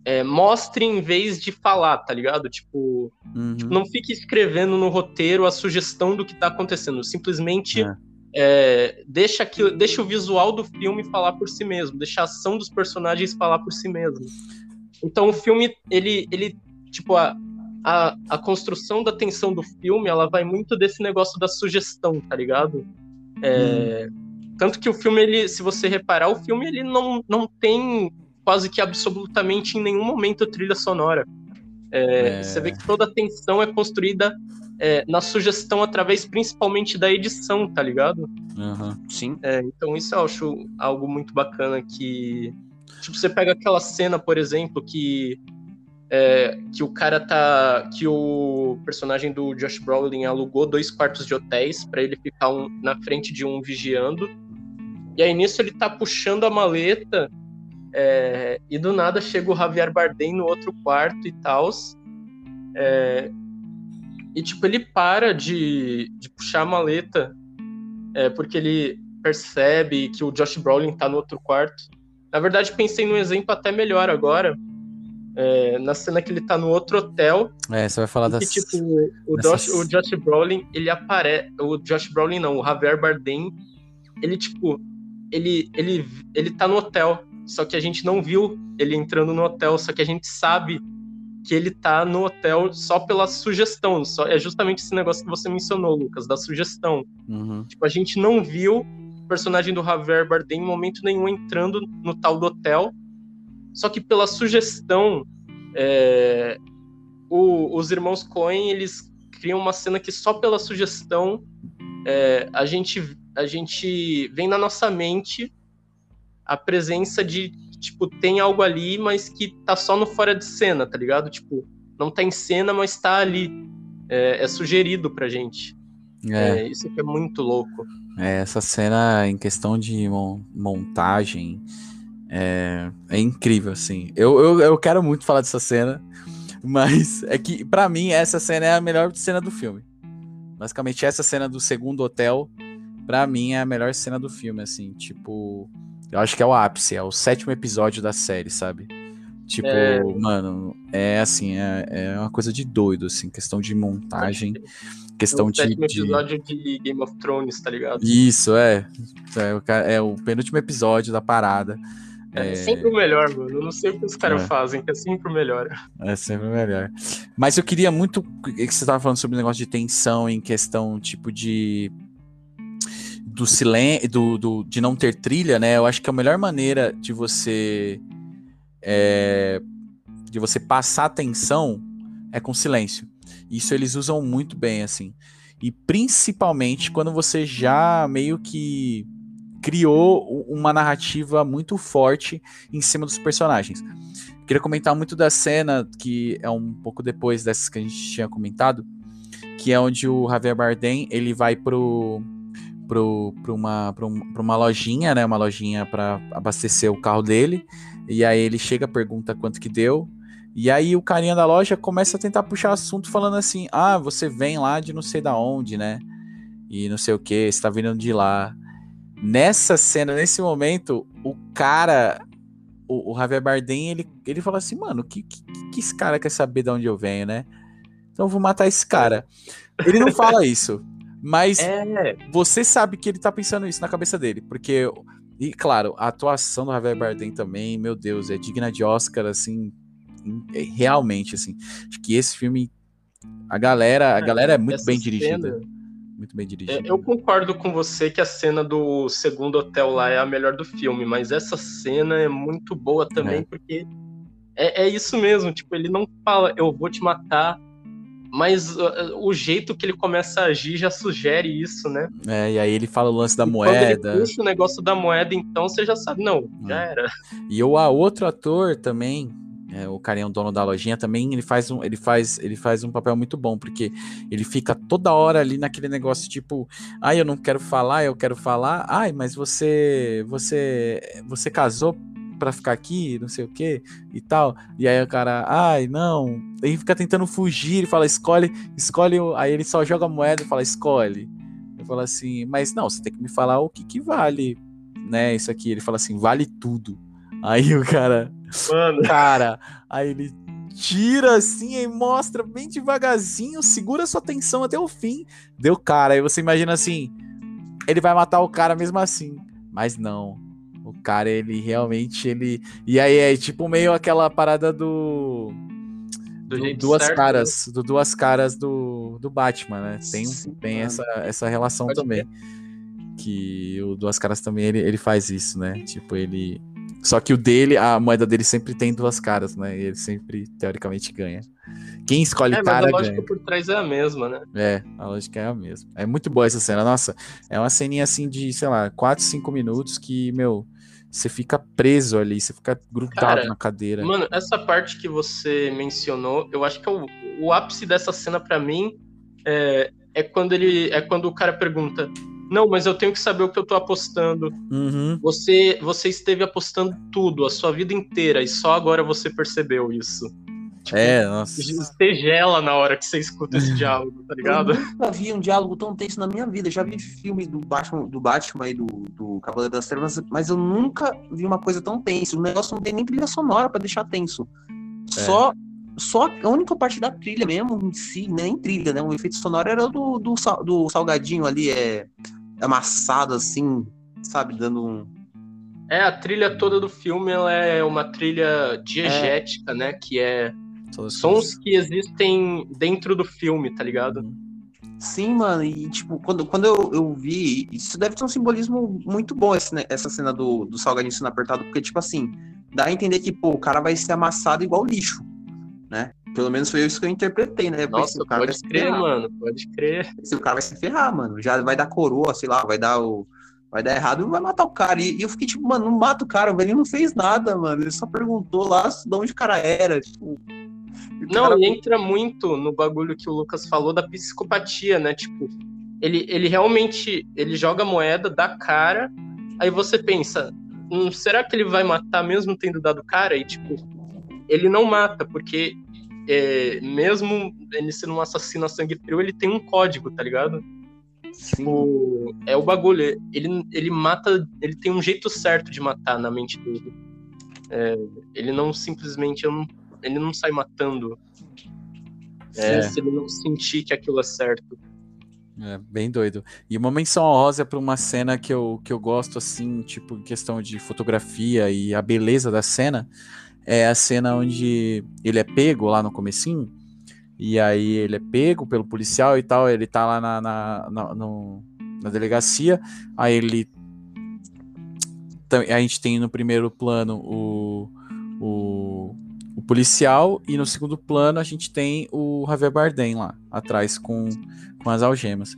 é, mostre em vez de falar, tá ligado? Tipo, uhum. não fique escrevendo no roteiro a sugestão do que tá acontecendo, simplesmente É. é, deixa, aquilo, deixa o visual do filme falar por si mesmo, deixa a ação dos personagens falar por si mesmo. Então o filme, ele, ele tipo, a, a, a construção da tensão do filme, ela vai muito desse negócio da sugestão, tá ligado? É, hum. Tanto que o filme, ele, se você reparar, o filme ele não, não tem quase que absolutamente em nenhum momento trilha sonora. É, é... Você vê que toda a tensão é construída é, na sugestão através principalmente da edição, tá ligado? Uhum. Sim. É, então isso eu acho algo muito bacana que. Tipo, você pega aquela cena, por exemplo, que. É, que o cara tá. Que o personagem do Josh Brolin alugou dois quartos de hotéis para ele ficar um, na frente de um vigiando. E aí nisso ele tá puxando a maleta é, e do nada chega o Javier Bardem no outro quarto e tal. É, e tipo, ele para de, de puxar a maleta é, porque ele percebe que o Josh Brolin tá no outro quarto. Na verdade, pensei num exemplo até melhor agora. É, na cena que ele tá no outro hotel. É, você vai falar das. Que, tipo, o, dessas... Josh, o Josh Brolin, ele aparece. O Josh Brolin não, o Javier Bardem, ele, tipo, ele, ele, ele tá no hotel. Só que a gente não viu ele entrando no hotel, só que a gente sabe que ele tá no hotel só pela sugestão. Só, é justamente esse negócio que você mencionou, Lucas, da sugestão. Uhum. Tipo, a gente não viu o personagem do Javier Bardem em momento nenhum entrando no tal do hotel. Só que pela sugestão, é, o, os irmãos Coen, eles criam uma cena que só pela sugestão é, a, gente, a gente vem na nossa mente a presença de, tipo, tem algo ali, mas que tá só no fora de cena, tá ligado? Tipo, não tá em cena, mas tá ali. É, é sugerido pra gente. É. é. isso que é muito louco. É, essa cena em questão de montagem é, é incrível, assim. Eu, eu, eu quero muito falar dessa cena, mas é que, para mim, essa cena é a melhor cena do filme. Basicamente, essa cena do segundo hotel, para mim, é a melhor cena do filme, assim. Tipo, eu acho que é o ápice, é o sétimo episódio da série, sabe? Tipo, é... mano, é assim, é, é uma coisa de doido, assim, questão de montagem, questão é o de. sétimo episódio de Game of Thrones, tá ligado? Isso, é. É o, é o penúltimo episódio da parada. É, é sempre o melhor, mano. Eu não sei o que os caras é. fazem, que é sempre o melhor. É sempre o melhor. Mas eu queria muito. que você tava falando sobre o negócio de tensão em questão, tipo, de do silêncio, do, do, de não ter trilha, né? Eu acho que a melhor maneira de você é, de você passar atenção é com silêncio. Isso eles usam muito bem, assim. E principalmente quando você já meio que criou uma narrativa muito forte em cima dos personagens. Queria comentar muito da cena que é um pouco depois dessas que a gente tinha comentado, que é onde o Javier Bardem ele vai pro para uma, um, uma lojinha, né? Uma lojinha para abastecer o carro dele. E aí ele chega, pergunta quanto que deu. E aí o carinha da loja começa a tentar puxar assunto falando assim: "Ah, você vem lá de não sei da onde, né? E não sei o que, você tá vindo de lá". Nessa cena, nesse momento, o cara o, o Javier Bardem, ele, ele fala assim: "Mano, que, que que esse cara quer saber de onde eu venho, né? Então eu vou matar esse cara". Ele não fala isso. Mas é. você sabe que ele tá pensando isso na cabeça dele, porque e claro, a atuação do Javier Bardem também, meu Deus, é digna de Oscar assim, é, realmente assim. Acho que esse filme a galera, a é, galera é muito bem dirigida. Cena, muito bem dirigida. É, eu concordo com você que a cena do segundo hotel lá é a melhor do filme, mas essa cena é muito boa também, é. porque é, é isso mesmo, tipo, ele não fala, eu vou te matar, mas uh, o jeito que ele começa a agir já sugere isso, né? É, e aí ele fala o lance da e moeda. Quando ele puxa o negócio da moeda, então você já sabe, não, já hum. era. E o a outro ator também, é, o carinha o dono da lojinha também, ele faz um, ele faz, ele faz um papel muito bom, porque ele fica toda hora ali naquele negócio tipo, ai, eu não quero falar, eu quero falar. Ai, mas você você você casou para ficar aqui, não sei o que e tal. E aí o cara, ai, não. Ele fica tentando fugir, ele fala, escolhe, escolhe. Aí ele só joga a moeda e fala, escolhe. Eu falo assim, mas não, você tem que me falar o que, que vale, né? Isso aqui. Ele fala assim, vale tudo. Aí o cara, Mano. cara, aí ele tira assim e mostra bem devagarzinho, segura sua atenção até o fim. Deu cara, aí você imagina assim, ele vai matar o cara mesmo assim. Mas não. O cara, ele realmente, ele... E aí é tipo meio aquela parada do... Do do jeito duas certo, caras, do duas caras do, do Batman, né? Tem, Sim, tem mano. essa, essa relação Pode também. Que o Duas Caras também ele, ele faz isso, né? Tipo, ele. Só que o dele, a moeda dele sempre tem duas caras, né? E ele sempre, teoricamente, ganha. Quem escolhe É, mas cara a lógica ganha. por trás é a mesma, né? É, a lógica é a mesma. É muito boa essa cena. Nossa, é uma ceninha assim de, sei lá, 4, 5 minutos que, meu, você fica preso ali, você fica grudado Cara, na cadeira. Mano, essa parte que você mencionou, eu acho que é o, o ápice dessa cena pra mim é, é quando ele é quando o cara pergunta: "Não, mas eu tenho que saber o que eu tô apostando. Uhum. Você você esteve apostando tudo a sua vida inteira e só agora você percebeu isso." Tipo, É, nossa. Você gela na hora que você escuta esse diálogo, tá ligado? Eu nunca vi um diálogo tão tenso na minha vida. Já vi filmes do Batman, do Batman e do, do Cavaleiro das Trevas, mas eu nunca vi uma coisa tão tensa. O negócio não tem nem trilha sonora pra deixar tenso. É. Só, só a única parte da trilha mesmo, em si, nem trilha, né? O efeito sonoro era do, do, sal- do salgadinho ali, é amassado assim, sabe? Dando um. É, a trilha toda do filme ela é uma trilha diegética, né? Que é sons que existem dentro do filme, tá ligado? Sim, mano, e tipo, quando, quando eu, eu vi, isso deve ter um simbolismo muito bom, esse, né, essa cena do, do salgadinho sendo apertado, porque, tipo assim, dá a entender que, pô, o cara vai ser amassado igual lixo, né? Pelo menos foi isso que eu interpretei, né? Nossa, o cara pode se crer, ferrar. mano, pode crer. Esse o cara vai se ferrar, mano. Já vai dar coroa, sei lá, vai dar o. Vai dar errado e vai matar o cara. E, e eu fiquei tipo, mano, não mata o cara, o velhinho não fez nada, mano. Ele só perguntou lá de onde o cara era. Tipo. Não, cara- entra muito no bagulho que o Lucas falou da psicopatia, né? Tipo, ele, ele realmente ele joga a moeda, dá cara, aí você pensa, hum, será que ele vai matar mesmo tendo dado cara? E tipo, ele não mata, porque é, mesmo ele sendo um assassino a sangue frio, ele tem um código, tá ligado? Sim. O- é o bagulho. Ele, ele mata. Ele tem um jeito certo de matar na mente dele. É, ele não simplesmente. eu não- ele não sai matando. É. Se ele não sentir que aquilo é certo. É, bem doido. E uma menção honrosa para uma cena que eu, que eu gosto, assim, tipo, em questão de fotografia e a beleza da cena, é a cena onde ele é pego lá no comecinho, e aí ele é pego pelo policial e tal, ele tá lá na, na, na, no- na delegacia, aí ele... A gente tem no primeiro plano o, o policial, e no segundo plano a gente tem o Javier Bardem lá, atrás com com as algemas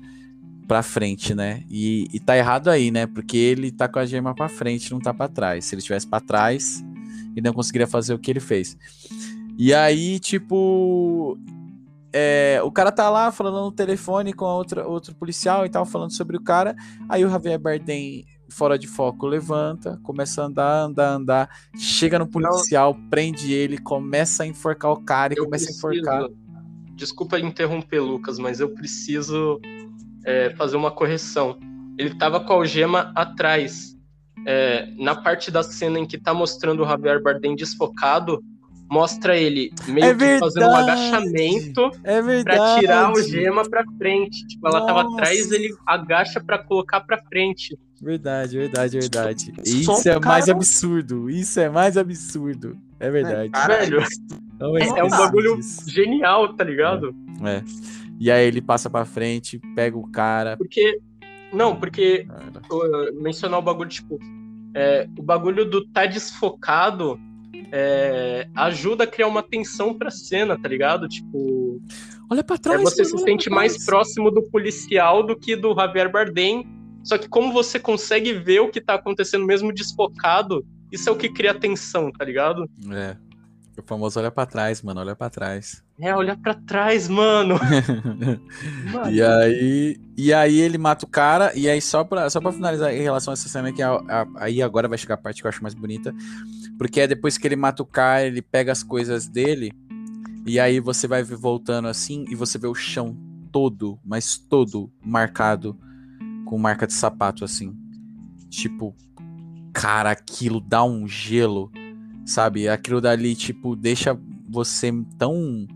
pra frente, né? E, e tá errado aí, né? Porque ele tá com a gema pra frente, não tá pra trás. Se ele estivesse pra trás, ele não conseguiria fazer o que ele fez. E aí, tipo, é, o cara tá lá falando no telefone com a outra, outro policial e tal, falando sobre o cara. Aí o Javier Bardem, fora de foco, levanta, começa a andar, andar, andar, chega no policial, prende ele, começa a enforcar o cara e Eu começa preciso- a enforcar. Desculpa interromper, Lucas, mas eu preciso é, fazer uma correção. Ele tava com a algema atrás. É, na parte da cena em que tá mostrando o Javier Bardem desfocado, mostra ele meio É que fazendo um agachamento É verdade. pra tirar a algema pra frente. Tipo, ela tava Nossa. atrás, ele agacha pra colocar pra frente. Verdade, verdade, verdade. Isso é mais cara- absurdo. Isso é mais absurdo. É verdade. Cara, Velho, Não é, é um bagulho disso. genial, tá ligado? É. E aí ele passa pra frente, pega o cara. Porque. Não, porque uh, mencionar o bagulho, tipo, é, o bagulho do tá desfocado é, ajuda a criar uma tensão pra cena, tá ligado? Tipo, Olha pra é, trás. você se sente mais próximo do policial do que do Javier Bardem. Só que como você consegue ver o que tá acontecendo mesmo desfocado, isso é o que cria tensão, tá ligado? É. O famoso olha pra trás, mano. Olha pra trás. É, olhar pra trás, mano. Mano, E aí, e aí ele mata o cara, e aí só pra, só pra finalizar em relação a essa cena que a- a- aí agora vai chegar a parte que eu acho mais bonita, porque é depois que ele mata o cara, ele pega as coisas dele, e aí você vai voltando assim, e você vê o chão todo, mas todo marcado com marca de sapato assim. Tipo, cara, aquilo dá um gelo, sabe? Aquilo dali, tipo, deixa você tão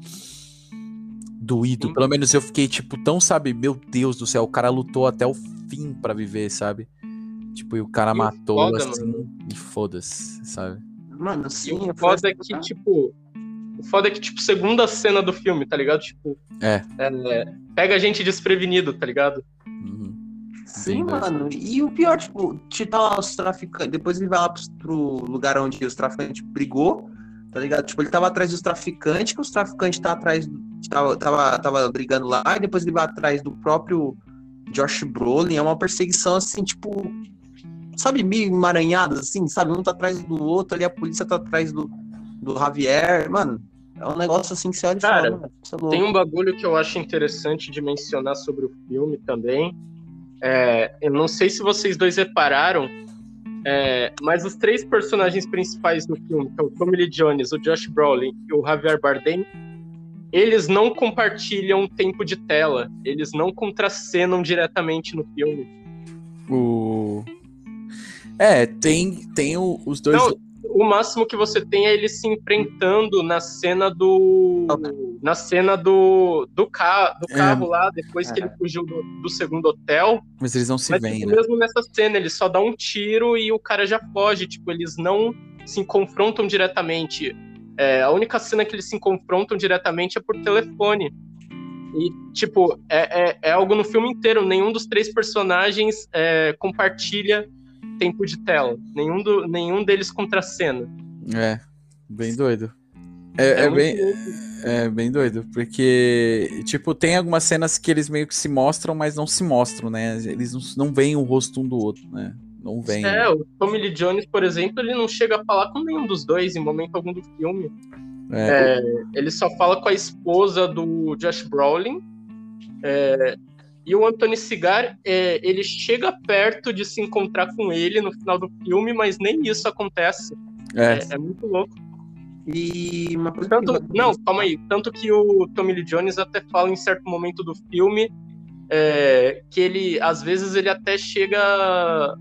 doído. Sim. Pelo menos eu fiquei, tipo, tão, sabe, meu Deus do céu, o cara lutou até o fim pra viver, sabe? Tipo, e o cara E o matou foda, assim, mano. e foda-se, sabe? Mano, E sim. o eu foda é que, tipo. O foda é que, tipo, segunda cena do filme, tá ligado? Tipo. É. é, pega a gente desprevenido, tá ligado? Uhum. Sim, Bem mano. E o pior, tipo, te tá lá os traficantes. Depois ele vai lá pro, lugar onde os traficantes brigou, tá ligado? Tipo, ele tava atrás dos traficantes, que os traficantes tá atrás. Tava, tava, tava brigando lá, e depois ele vai atrás do próprio Josh Brolin. É uma perseguição assim, tipo. Sabe, meio emaranhada, assim, sabe? Um tá atrás do outro, ali a polícia tá atrás do, do Javier. Mano, é um negócio assim que você olha e Cara, fala, mano, é. Tem um bagulho que eu acho interessante de mencionar sobre o filme também. É, eu não sei se vocês dois repararam, é, mas os três personagens principais do filme, que é o Tommy Lee Jones, o Josh Brolin e o Javier Bardem, eles não compartilham tempo de tela. Eles não contracenam diretamente no filme. O... É, tem, tem o- os dois. Não, o máximo que você tem é eles se enfrentando na cena do. Na cena do, do, ca, do É. carro lá, depois que É. ele fugiu do, do segundo hotel. Mas eles não se Mas veem, tipo, né? mesmo nessa cena, ele só dá um tiro e o cara já foge. Tipo, eles não se confrontam diretamente. É, a única cena que eles se confrontam diretamente é por telefone. E, tipo, é, é, é algo no filme inteiro. Nenhum dos três personagens é, compartilha tempo de tela. Nenhum, do, nenhum deles contracena. É, bem doido. É, é muito bem, louco. é bem doido, porque, tipo, tem algumas cenas que eles meio que se mostram, mas não se mostram, né? Eles não, não veem o rosto um do outro, né? Não veem. É, o Tommy Lee Jones, por exemplo, ele não chega a falar com nenhum dos dois em momento algum do filme. É, Ele só fala com a esposa do Josh Brolin. É, e o Anthony Cigar, é, ele chega perto de se encontrar com ele no final do filme, mas nem isso acontece. é, É, é muito louco. E uma coisa Tanto, que... não, calma aí. Tanto que o Tommy Lee Jones até fala em certo momento do filme é, que ele, às vezes, ele até chega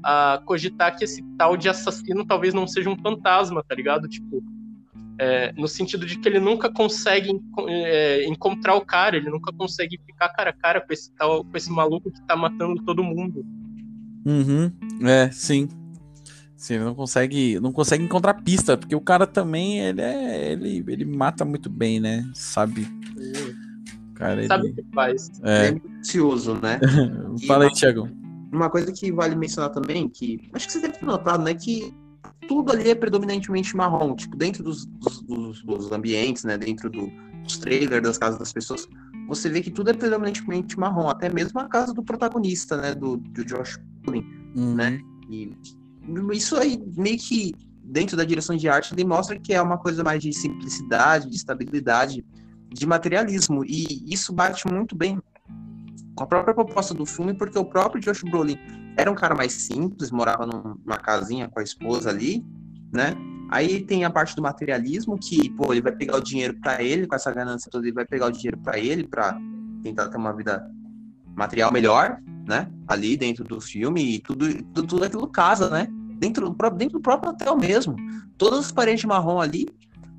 a cogitar que esse tal de assassino talvez não seja um fantasma, tá ligado? Tipo, é, no sentido de que ele nunca consegue é, encontrar o cara, ele nunca consegue ficar cara a cara com esse tal, com esse maluco que tá matando todo mundo. Uhum, é, sim. Sim, ele não consegue, não consegue encontrar pista, porque o cara também, ele é, ele, ele mata muito bem, né? Sabe? O cara, ele... Sabe o que faz? É. é muito ansioso, né? Fala aí, Thiago. Uma coisa que vale mencionar também, que acho que você deve ter notado, né? Que tudo ali é predominantemente marrom. Tipo, dentro dos, dos, dos- ambientes, né? Dentro do- dos trailers, das casas das pessoas, você vê que tudo é predominantemente marrom. Até mesmo a casa do protagonista, né? Do, do Josh Brolin. Uhum. né? E isso aí meio que dentro da direção de arte demonstra que é uma coisa mais de simplicidade, de estabilidade, de materialismo e isso bate muito bem com a própria proposta do filme, porque o próprio Josh Brolin era um cara mais simples, morava num- numa casinha com a esposa ali, né? Aí tem a parte do materialismo que, pô, ele vai pegar o dinheiro para ele, com essa ganância toda, ele vai pegar o dinheiro para ele para tentar ter uma vida material melhor, né? Ali dentro do filme e tudo, tudo, tudo aquilo casa, né? Dentro, dentro do próprio hotel mesmo. Todas as paredes marrom ali.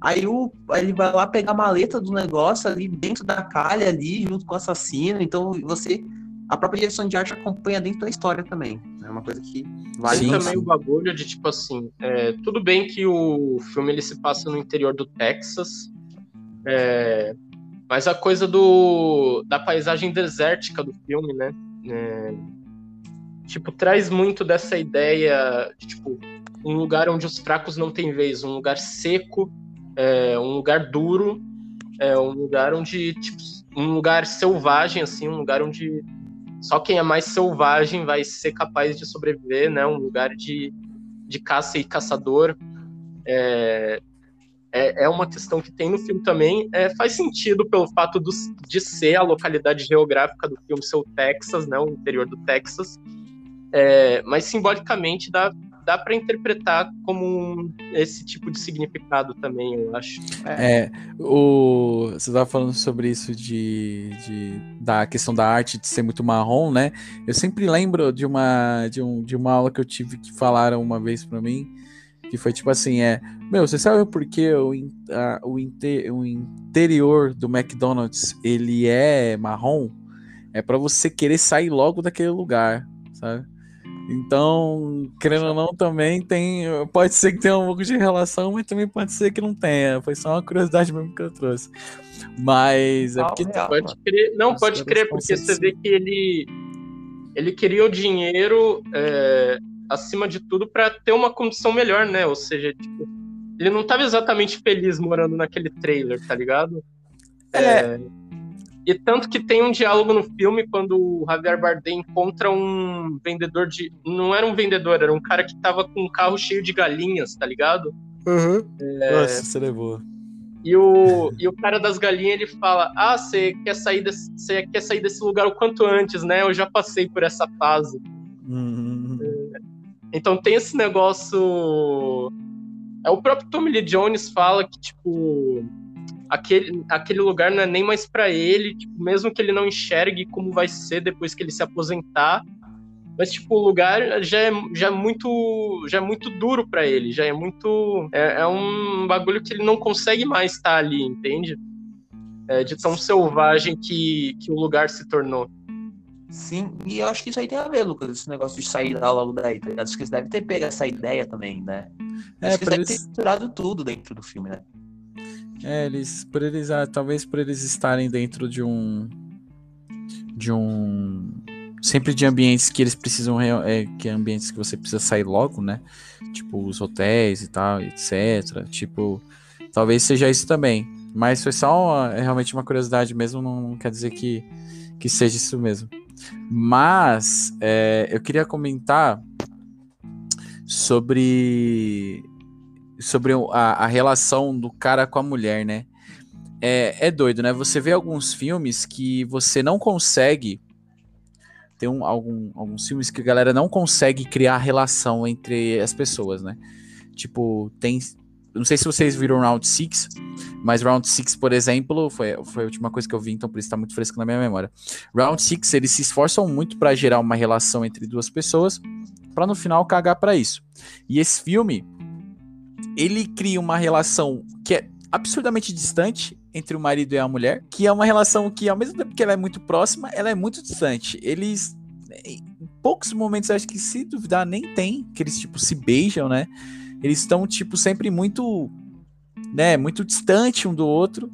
Aí, o, aí ele vai lá pegar a maleta do negócio ali dentro da calha ali, junto com o assassino. Então você. A própria direção de arte acompanha dentro da história também. É uma coisa que vale Sim, também sim. o bagulho de tipo assim, é, tudo bem que o filme ele se passa no interior do Texas, é, mas a coisa do da paisagem desértica do filme, né? é, tipo traz muito dessa ideia de tipo um lugar onde os fracos não têm vez, um lugar seco, é, um lugar duro, é um lugar onde tipo um lugar selvagem assim, um lugar onde só quem é mais selvagem vai ser capaz de sobreviver, né? Um lugar de, de caça e caçador. É, é, é uma questão que tem no filme também. É, faz sentido pelo fato do, de ser a localidade geográfica do filme ser o Texas, né? O interior do Texas. É, mas simbolicamente dá, dá para interpretar como um- esse tipo de significado também, eu acho. É, o, você estava falando sobre isso de, de da questão da arte de ser muito marrom, né? Eu sempre lembro de uma de, um, de uma aula que eu tive que falaram uma vez para mim Que foi tipo assim, é. Meu, você sabe por que o, o, inte, o interior do McDonald's ele é marrom? É para você querer sair logo daquele lugar, sabe? Então, querendo ou não, também tem. Pode ser que tenha um pouco de relação, mas também pode ser que não tenha. Foi só uma curiosidade mesmo que eu trouxe. Mas é porque. Real, pode crer. Não, pode crer, porque você vê que ele. Ele queria o dinheiro é, acima de tudo para ter uma condição melhor, né? Ou seja, tipo, ele não estava exatamente feliz morando naquele trailer, tá ligado? É. é e tanto que tem um diálogo no filme quando o Javier Bardem encontra um vendedor de. Não era um vendedor, era um cara que tava com um carro cheio de galinhas, tá ligado? Uhum. É... Nossa, você levou. E o, e o cara das galinhas ele fala: Ah, você quer sair desse, você quer sair desse lugar o quanto antes, né? Eu já passei por essa fase. Uhum. É, então tem esse negócio. É, o próprio Tommy Lee Jones fala que, tipo aquele, aquele lugar não é nem mais para ele, tipo, mesmo que ele não enxergue como vai ser depois que ele se aposentar. Mas, tipo, o lugar já é, já é muito já é muito duro para ele, já é muito. É, é, um bagulho que ele não consegue mais estar ali, entende? É, de tão selvagem que, que o lugar se tornou. Sim, e eu acho que isso aí tem a ver, Lucas, esse negócio de sair lá logo daí. Tá acho que eles devem ter pego essa ideia também, né? É, acho que eles devem ter misturado tudo dentro do filme, né? É, eles, por eles, ah, talvez por eles estarem dentro de um, de um, sempre de ambientes que eles precisam, é, que é ambientes que você precisa sair logo, né? Tipo os hotéis e tal, etc. Tipo, talvez seja isso também. Mas foi só uma, é realmente uma curiosidade mesmo, não, quer dizer que, que seja isso mesmo. Mas é, eu queria comentar sobre sobre a, a relação do cara com a mulher, né? É, é doido, né? Você vê alguns filmes que você não consegue. Tem um, algum, alguns filmes que a galera não consegue criar relação entre as pessoas, né? Tipo, tem. Não sei se vocês viram Round 6, mas Round 6, por exemplo, foi, foi a última coisa que eu vi, então por isso tá muito fresco na minha memória. Round 6, eles se esforçam muito para gerar uma relação entre duas pessoas, para no final cagar para isso. E esse filme, ele cria uma relação que é absurdamente distante entre o marido e a mulher, que é uma relação que, ao mesmo tempo que ela é muito próxima, ela é muito distante. Eles, em poucos momentos, acho que se duvidar, nem tem, que eles, tipo, se beijam, né? Eles estão, tipo, sempre muito, né, muito distante um do outro.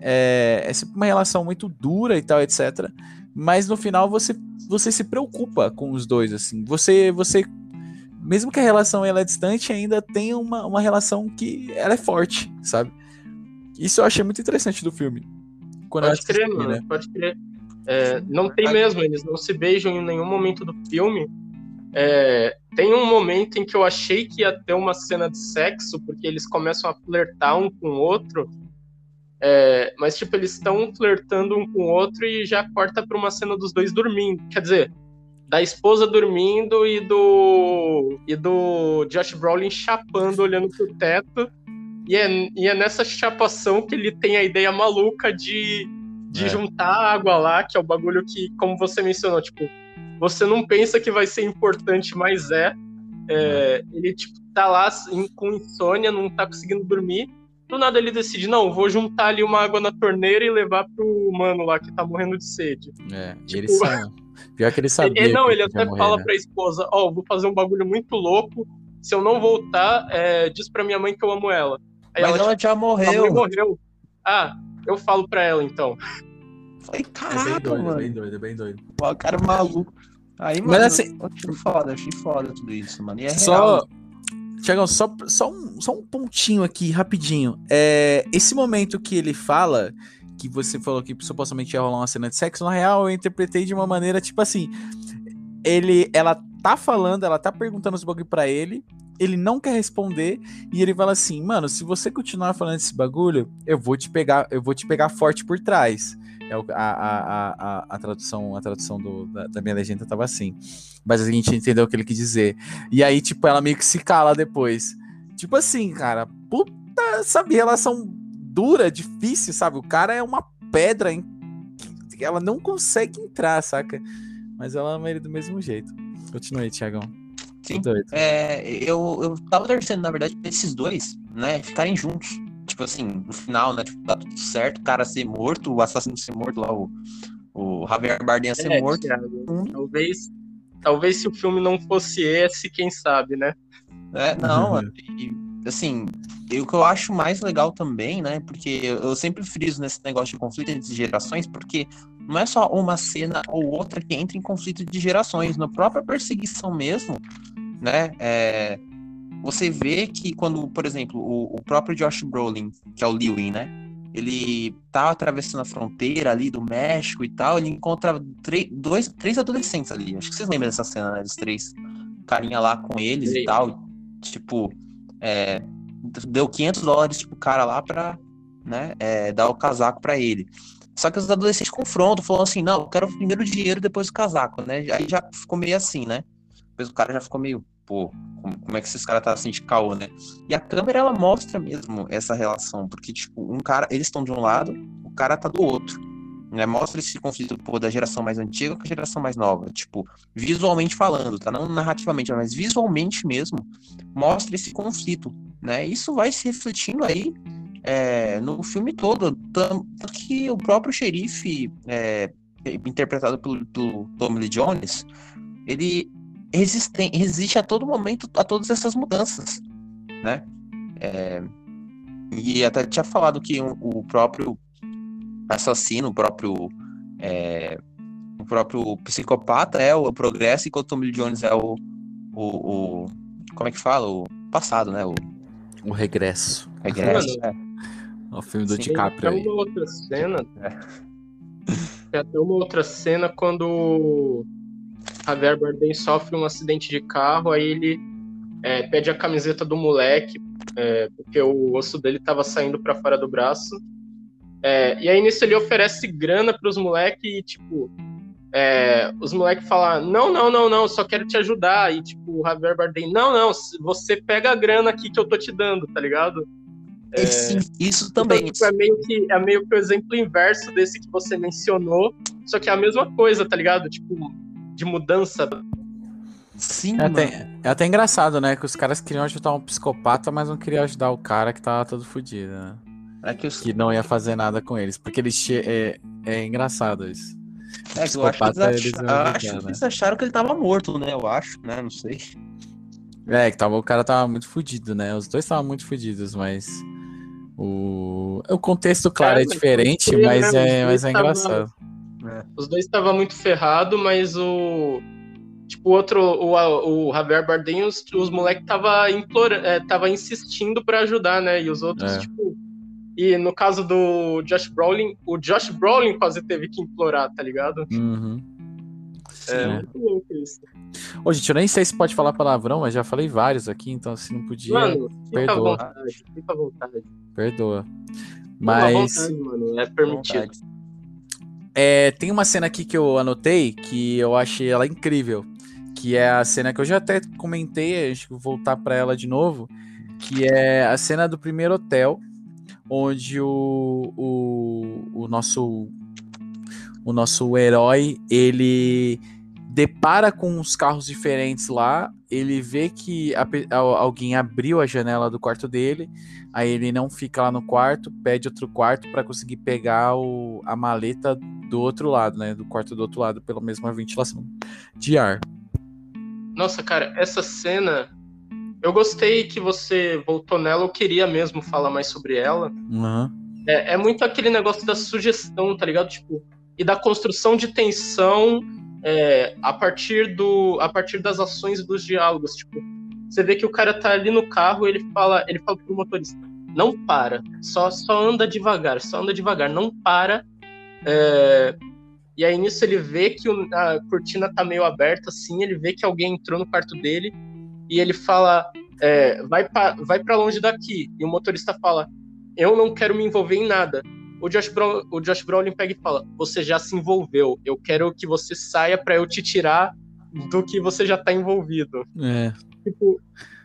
É, é sempre uma relação muito dura e tal, etc. Mas no final você, você se preocupa com os dois, assim. Você, você mesmo que a relação ela é distante, ainda tem uma, uma relação que ela é forte, sabe? Isso eu achei muito interessante do filme. pode crer, mano, né? pode crer. É, não tem mesmo, eles não se beijam em nenhum momento do filme. É, tem um momento em que eu achei que ia ter uma cena de sexo, porque eles começam a flertar um com o outro. É, mas, tipo, eles estão flertando um com o outro e já corta pra uma cena dos dois dormindo. Quer dizer, da esposa dormindo e do e do Josh Brolin chapando, olhando pro teto. E é, e é nessa chapação que ele tem a ideia maluca de, de é. juntar água lá, que é o bagulho que, como você mencionou, tipo, você não pensa que vai ser importante, mas é. é ele, tipo, tá lá com insônia, não tá conseguindo dormir. Do nada ele decide, não, vou juntar ali uma água na torneira e levar pro mano lá que tá morrendo de sede. É, tipo, eles são Pior que ele sabia. Ele, não, ele até morrer, fala né? pra esposa: Ó, oh, vou fazer um bagulho muito louco. Se eu não voltar, é, diz pra minha mãe que eu amo ela. Aí Mas ela, ela tipo, já morreu. morreu. Ah, eu falo pra ela então. Falei, caraca, é bem doido, mano. bem doido, bem doido. O cara é maluco. Aí, mano, Mas assim, achei foda, achei foda tudo isso, mano. E é só, real. Tiagão, só, só, um, só um pontinho aqui, rapidinho. É, esse momento que ele fala que você falou que supostamente ia rolar uma cena de sexo, na real eu interpretei de uma maneira tipo assim, ele, ela tá falando, ela tá perguntando os bagulho para ele, ele não quer responder e ele fala assim, mano, se você continuar falando esse bagulho, eu vou te pegar, eu vou te pegar forte por trás. É a, a, a, a, tradução, a tradução do, da, da, minha legenda tava assim. Mas a gente entendeu o que ele quis dizer. E aí, tipo, ela meio que se cala depois. Tipo assim, cara, puta, sabe, relação dura, difícil, sabe? O cara é uma pedra em que ela não consegue entrar, saca? Mas ela ama ele do mesmo jeito. Continue, Tiagão. Sim. Doido. É, eu, eu tava torcendo, na verdade, pra esses dois, né, ficarem juntos. Tipo assim, no final, né? Tipo, tá tudo certo, o cara ser morto, o assassino ser morto lá, o, o Javier Bardem ser É, morto. Thiago, Hum. talvez, talvez se o filme não fosse esse, quem sabe, né? É, não, Uhum. e, assim, e o que eu acho mais legal também, né? Porque eu, sempre friso nesse negócio de conflito entre gerações, porque não é só uma cena ou outra que entra em conflito de gerações, na própria perseguição mesmo, né? É, você vê que quando, por exemplo, o, o próprio Josh Brolin, que é o Lewin, né? Ele tá atravessando a fronteira ali do México e tal, ele encontra três, dois, três adolescentes ali. Acho que vocês lembram dessa cena, né? Dos três carinha lá com eles e Sei. tal. Tipo, é, deu 500 dólares pro cara lá pra né, é, dar o casaco pra ele. Só que os adolescentes confrontam, falando assim, não, eu quero primeiro o dinheiro, depois o casaco, né? Aí já ficou meio assim, né? Depois o cara já ficou meio, pô, como, como é que esses caras tá assim de caô, né? E a câmera, ela mostra mesmo essa relação, porque, tipo, um cara, eles estão de um lado, o cara tá do outro. Né? Mostra esse conflito, pô, da geração mais antiga com a geração mais nova. Tipo, visualmente falando, tá? Não narrativamente, mas visualmente mesmo, mostra esse conflito, né? Isso vai se refletindo aí é, no filme todo. Tanto que o próprio xerife, é, interpretado pelo, pelo Tommy Lee Jones, ele resiste, resiste a todo momento a todas essas mudanças, né? É, e até tinha falado que o, o próprio assassino, o próprio é, o próprio psicopata é o progresso, enquanto o Tommy Jones é o, o, o- como é que fala? O passado, né? O O regresso. regresso. é. O filme do Sim. DiCaprio Tem aí. uma outra cena. É. Tem até uma outra cena quando o Javier Bardem sofre um acidente de carro, aí ele é, pede a camiseta do moleque, é, porque o osso dele tava saindo pra fora do braço. É, e aí nisso ele oferece grana pros moleques e, tipo, é, os moleques falam, não, não, não, não, só quero te ajudar. E, tipo, o Javier Bardem, não, não, você pega a grana aqui que eu tô te dando, tá ligado? Esse- isso também. Então, tipo, é, meio que, é meio que o exemplo inverso desse que você mencionou, só que é a mesma coisa, tá ligado? Tipo, de mudança. Sim, É até, é até engraçado, né? Que os caras queriam ajudar um psicopata, mas não queriam ajudar o cara que tava todo fudido, né? É que, os, Que não ia fazer nada com eles. Porque eles che- é, é engraçado isso. é que eu acho que eles, ach- acho que né? eles acharam que ele tava morto, né? Eu acho, né? Não sei. É, que tava, o cara tava muito fudido, né? Os dois estavam muito fudidos, mas. O, o contexto, claro, É, é, mas diferente, mas né? é, mas é dois tava- engraçado. Os dois estavam muito ferrados, mas o. Tipo, o outro, o, o Javier Bardem, os, os moleques tava, implora, é, tava insistindo pra ajudar, né? E os outros, É. tipo. E no caso do Josh Brolin, o Josh Brolin quase teve que implorar, tá ligado? Uhum. É, É. muito louco isso. Ô, gente, eu nem sei se pode falar palavrão, mas já falei vários aqui, então se não podia, Mano, fica à perdoa. vontade, fica à vontade. perdoa. Mas. vontade, mano, é permitido. É, tem uma cena aqui que eu anotei que eu achei ela incrível. Que é a cena que eu já até comentei, acho que vou voltar pra ela de novo. Que é a cena do primeiro hotel, onde o, o, o nosso o nosso herói ele depara com uns carros diferentes lá. Ele vê que a al- alguém abriu a janela do quarto dele. Aí ele não fica lá no quarto, pede outro quarto para conseguir pegar o, a maleta do outro lado, né? Do quarto do outro lado, pela mesma ventilação de ar. Nossa, cara, essa cena. Eu gostei que você voltou nela, eu queria mesmo falar mais sobre ela. Uhum. É, é muito aquele negócio da sugestão, tá ligado? Tipo, e da construção de tensão é, a, partir do, a partir das ações e dos diálogos. Tipo, você vê que o cara tá ali no carro ele fala, ele fala pro motorista, não para, só, só anda devagar, só anda devagar, não para. É, e aí nisso ele vê que a cortina tá meio aberta, assim, ele vê que alguém entrou no quarto dele e ele fala, é, vai para longe daqui. E o motorista fala, eu não quero me envolver em nada. O Josh, Brolin, o Josh Brolin pega e fala: Você já se envolveu. Eu quero que você saia pra eu te tirar do que você já tá envolvido. É. Tipo,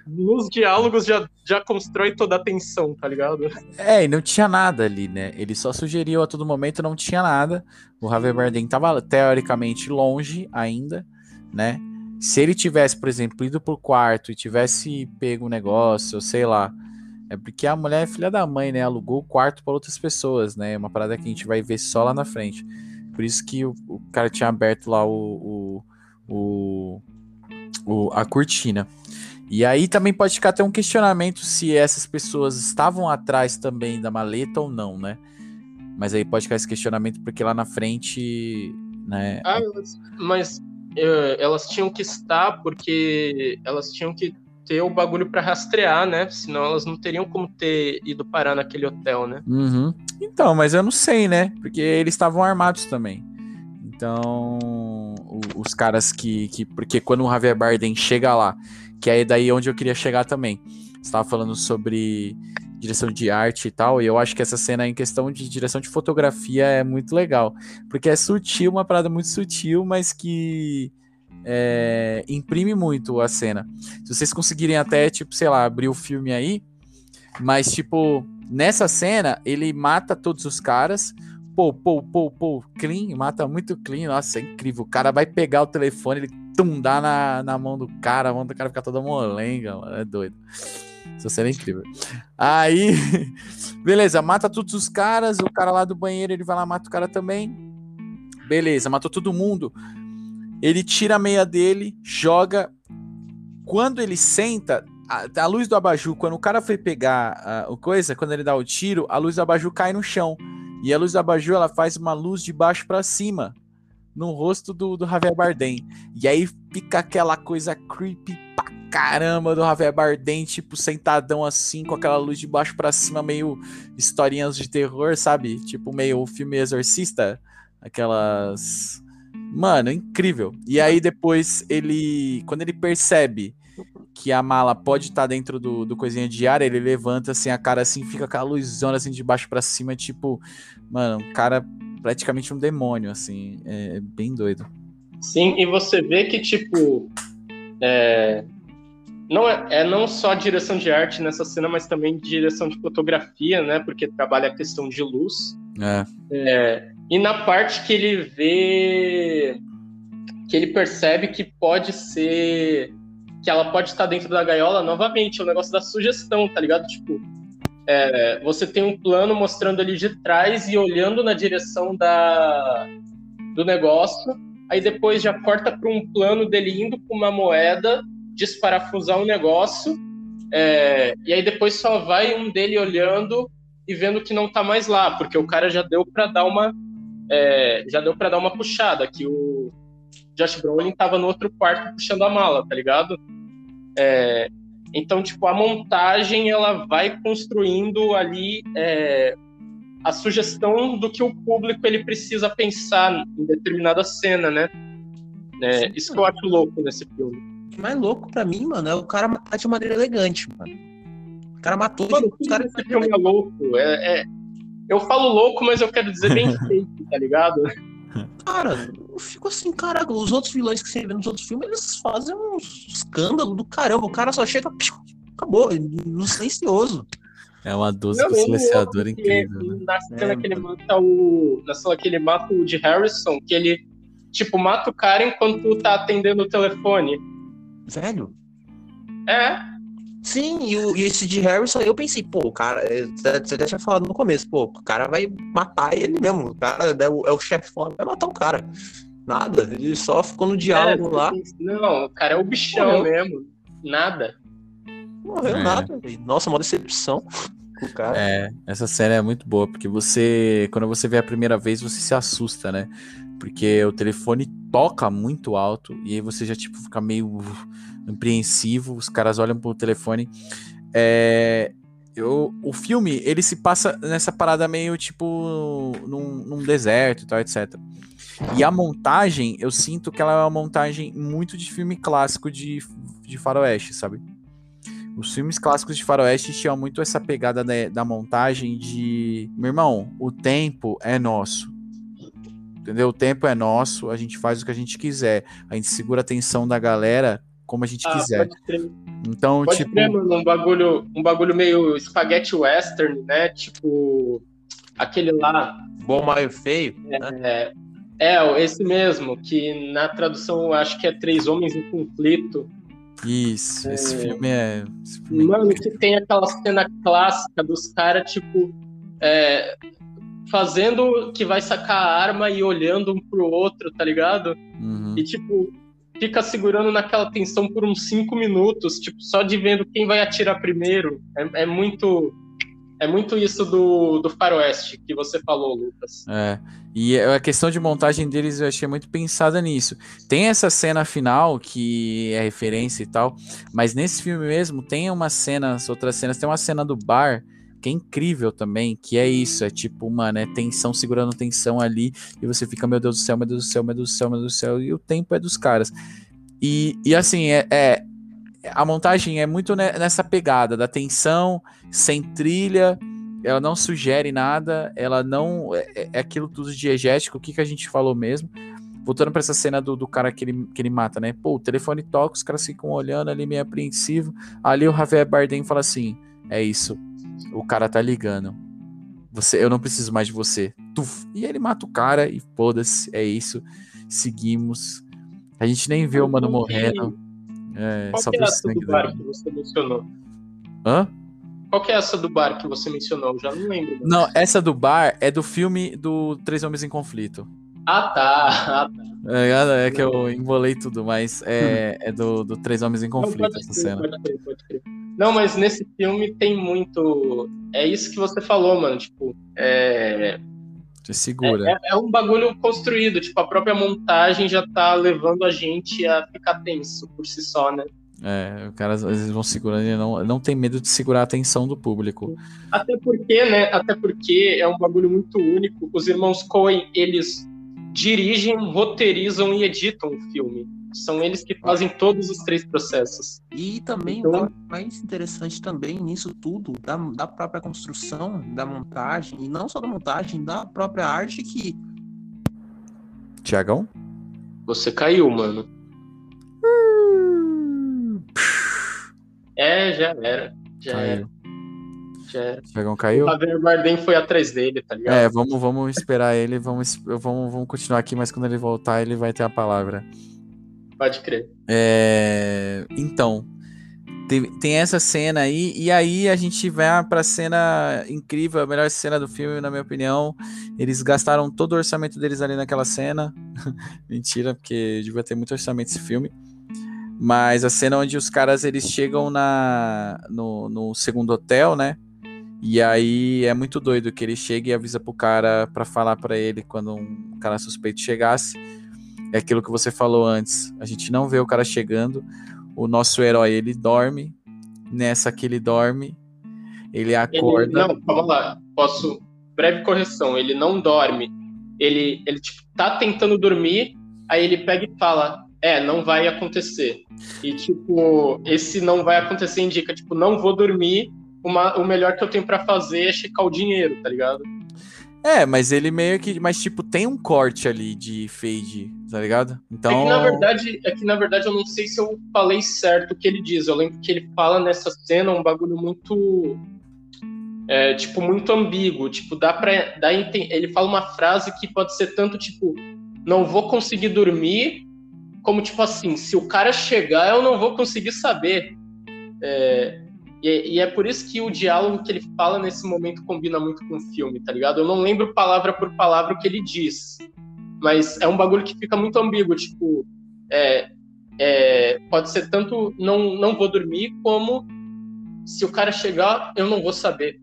nos diálogos já, já constrói toda a tensão, tá ligado? É, e não tinha nada ali, né? Ele só sugeriu a todo momento, não tinha nada. O Javier Bardem tava teoricamente longe ainda, né? Se ele tivesse, por exemplo, ido pro quarto e tivesse pego um negócio, sei lá. É porque a mulher é filha da mãe, né? Alugou o quarto para outras pessoas, né? Uma parada que a gente vai ver só lá na frente. Por isso que o, o cara tinha aberto lá o, o, o, a cortina. E aí também pode ficar até um questionamento se essas pessoas estavam atrás também da maleta ou não, né? Mas aí pode ficar esse questionamento porque lá na frente, né? Ah, mas elas tinham que estar porque elas tinham que ter o bagulho para rastrear, né? Senão elas não teriam como ter ido parar naquele hotel, né? Uhum. Então, mas eu não sei, né? Porque eles estavam armados também. Então, os caras que, que. Porque quando o Javier Bardem chega lá, que é daí onde eu queria chegar também. Estava falando sobre direção de arte e tal, e eu acho que essa cena em questão de direção de fotografia é muito legal, porque é sutil, uma parada muito sutil, mas que é, imprime muito a cena. Se vocês conseguirem até, tipo, sei lá, abrir o filme aí, mas, tipo, nessa cena, ele mata todos os caras, pô, pô, pô, pô, clean, mata muito clean, nossa, é incrível. O cara vai pegar o telefone, ele tum, dá na, na mão do cara, a mão do cara fica toda molenga, mano, é doido. Essa cena é incrível. Aí, beleza, mata todos os caras, o cara lá do banheiro, ele vai lá, mata o cara também. Beleza, matou todo mundo. Ele tira a meia dele, joga. Quando ele senta, a, a luz do abajur, quando o cara foi pegar o coisa, quando ele dá o tiro, a luz do abajur cai no chão. E a luz do abajur, ela faz uma luz de baixo para cima no rosto do, do Javier Bardem. E aí fica aquela coisa creepy caramba do Javier Bardem, tipo, sentadão assim, com aquela luz de baixo para cima, meio historinhas de terror, sabe? Tipo, meio filme Exorcista. Aquelas. Mano, incrível. E aí depois ele. Quando ele percebe que a mala pode estar tá dentro do, do coisinha de ar, ele levanta assim a cara assim, fica com a luzona assim de baixo para cima, tipo, mano, um cara praticamente um demônio, assim, é, é bem doido. Sim, e você vê que, tipo, é, não é, é não só direção de arte nessa cena, mas também direção de fotografia, né? Porque trabalha a questão de luz. É. é. e na parte que ele vê, que ele percebe que pode ser, que ela pode estar dentro da gaiola, novamente, é o negócio da sugestão, tá ligado? Tipo, é, você tem um plano mostrando ali de trás e olhando na direção da, do negócio, aí depois já corta para um plano dele indo com uma moeda desparafusar um negócio, é, e aí depois só vai um dele olhando e vendo que não tá mais lá, porque o cara já deu para dar uma é, já deu para dar uma puxada, que o Josh Brolin tava no outro quarto puxando a mala, tá ligado? É, então, tipo, a montagem ela vai construindo ali é, a sugestão do que o público ele precisa pensar em determinada cena, né? É, isso que eu acho louco nesse filme mais louco pra mim, mano, é o cara matar de maneira elegante, mano. O cara matou mano, de... cara esse filme é louco. É, é, Eu falo louco, mas eu quero dizer bem feito, tá ligado? Cara, eu fico assim, cara, os outros vilões que você vê nos outros filmes, eles fazem um escândalo do caramba. O cara só chega, acabou, no silencioso. É uma dose do silenciador incrível. Né? Na cena é, que ele mata o. Na cena que ele mata o de Harrison, que ele, tipo, mata o cara enquanto tá atendendo o telefone. Velho. É. Sim, e, o, e esse de Harrison, eu pensei, pô, o cara, é, você já tinha falado no começo, pô, o cara vai matar ele mesmo, o cara é o, é o chefão, vai matar o cara. Nada, ele só ficou no diálogo é, lá. Não, o cara é o bichão Morreu. mesmo, nada. Morreu é. nada, véio. nossa, uma decepção. O cara. É, essa cena é muito boa, porque você, quando você vê a primeira vez, você se assusta, né? Porque o telefone toca muito alto e aí você já tipo fica meio apreensivo, os caras olham pro telefone. É, eu, o filme, ele se passa nessa parada meio tipo num, num deserto e tal, etc. E a montagem, eu sinto que ela é uma montagem muito de filme clássico de, de faroeste, sabe? Os filmes clássicos de faroeste tinham muito essa pegada da, da montagem de... Meu irmão, o tempo é nosso entendeu? O tempo é nosso, a gente faz o que a gente quiser, a gente segura a atenção da galera como a gente ah, quiser. Então, pode tipo, crer, mano, um bagulho, um bagulho meio spaghetti western, né? Tipo aquele lá, bom, maio feio, é, né? é, É, esse mesmo, que na tradução eu acho que é Três Homens em Conflito. Isso, esse filme é. Esse filme é Mano, que tem aquela cena clássica dos caras, tipo, é, fazendo que vai sacar a arma e olhando um pro outro, tá ligado? Uhum. E, tipo, fica segurando naquela tensão por uns cinco minutos, tipo, só de vendo quem vai atirar primeiro. É, é muito. É muito isso do, do faroeste que você falou, Lucas. É. E a questão de montagem deles eu achei muito pensada nisso. Tem essa cena final que é referência e tal, mas nesse filme mesmo tem umas cenas, outras cenas, tem uma cena do bar que é incrível também, que é isso, é tipo, mano, é tensão segurando tensão ali, e você fica, meu Deus do céu, meu Deus do céu, meu Deus do céu, meu Deus do céu, e o tempo é dos caras. E, e assim, é, é a montagem é muito ne- nessa pegada da tensão, sem trilha, ela não sugere nada, ela não. É, é aquilo tudo diegético, o que, que a gente falou mesmo. Voltando pra essa cena do, do cara que ele, que ele mata, né? Pô, o telefone toca, os caras ficam olhando ali meio apreensivo. Ali o Javier Bardem fala assim: é isso, o cara tá ligando. Você, eu não preciso mais de você. Tuf. E ele mata o cara e foda-se, é isso. Seguimos. A gente nem vê o mano morrendo. É, Qual só que é essa do bar que você mencionou? Hã? Qual que é essa do bar que você mencionou? Eu Já não lembro. Não, essa do bar é do filme do Três Homens em Conflito. Ah, tá. Ah, tá. É, é que eu embolei tudo, mas é, é do, do Três Homens em Não, Conflito pode essa cena. pode crer, pode crer. Não, mas nesse filme tem muito. É isso que você falou, mano. Tipo, é, Te segura. é, é um bagulho construído. Tipo, a própria montagem já tá levando a gente a ficar tenso por si só, né? É, o cara às vezes vão segurando e não, não tem medo de segurar a atenção do público. Até porque, né? Até porque é um bagulho muito único. Os irmãos Coen, eles dirigem, roteirizam e editam o filme. São eles que fazem todos os três processos. E também Então- o mais interessante também nisso tudo, da, da própria construção, da montagem, e não só da montagem, da própria arte que Tiagão? Você caiu, mano. É, já era. Já era. Já era. Tiagão caiu? O Javier Bardem foi atrás dele, tá ligado? É, vamos, vamos esperar ele, vamos, vamos, vamos continuar aqui, mas quando ele voltar, ele vai ter a palavra. Pode crer. É, então, tem, tem essa cena aí, e aí a gente vai pra cena incrível, a melhor cena do filme, na minha opinião. Eles gastaram todo o orçamento deles ali naquela cena. Mentira, porque devia ter muito orçamento esse filme. Mas a cena onde os caras eles chegam na, no, no segundo hotel, né? E aí é muito doido que ele chega e avisa pro cara pra falar pra ele quando um cara suspeito chegasse. É aquilo que você falou antes. A gente não vê o cara chegando. O nosso herói, ele dorme. Nessa que ele dorme, ele Ele, acorda. não, calma lá. Posso. Breve correção. Ele não dorme. Ele, ele tipo, tá tentando dormir, aí ele pega e fala: É, não vai acontecer. E, tipo, esse não vai acontecer indica, tipo, não vou dormir. Uma, o melhor que eu tenho pra fazer é checar o dinheiro, tá ligado? É, mas ele meio que. Mas, tipo, tem um corte ali de fade, tá ligado? Então. É que na verdade, é que na verdade eu não sei se eu falei certo o que ele diz. Eu lembro que ele fala nessa cena um bagulho muito é, tipo muito ambíguo, tipo dá para dá ele fala uma frase que pode ser tanto tipo não vou conseguir dormir, como tipo assim, se o cara chegar eu não vou conseguir saber. É, e, e é por isso que o diálogo que ele fala nesse momento combina muito com o filme, tá ligado? Eu não lembro palavra por palavra o que ele diz, mas é um bagulho que fica muito ambíguo, tipo, é, é, pode ser tanto não, não vou dormir, como se o cara chegar, eu não vou saber,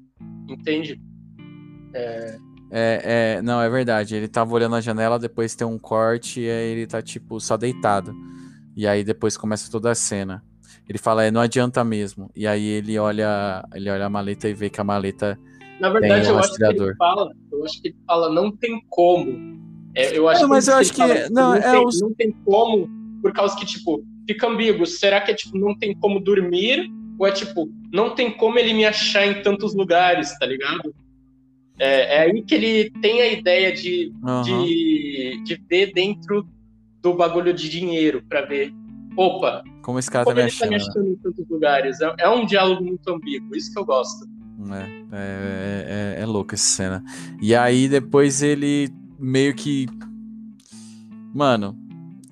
entende? É, é, não, é verdade. Ele tava olhando a janela, depois tem um corte e aí ele tá, tipo, só deitado. E aí depois começa toda a cena. Ele fala, é, não adianta mesmo. E aí ele olha, ele olha a maleta e vê que a maleta. Na verdade, um eu acho que ele fala, eu acho que ele fala, não tem como. É, eu acho mas que eu acho que- fala, não, não, é tem, os- não tem como, por causa que, tipo, fica ambíguo. Será que é tipo, não tem como dormir? Ou é tipo, não tem como ele me achar em tantos lugares, tá ligado? É, é aí que ele tem a ideia de Aham. de, de ver dentro do bagulho de dinheiro pra ver. Opa, Como esse cara tá como me ele tá me achando. achando em tantos lugares? É, é um diálogo muito ambíguo, isso que eu gosto. É, é, é, é louco essa cena. E aí depois ele meio que mano,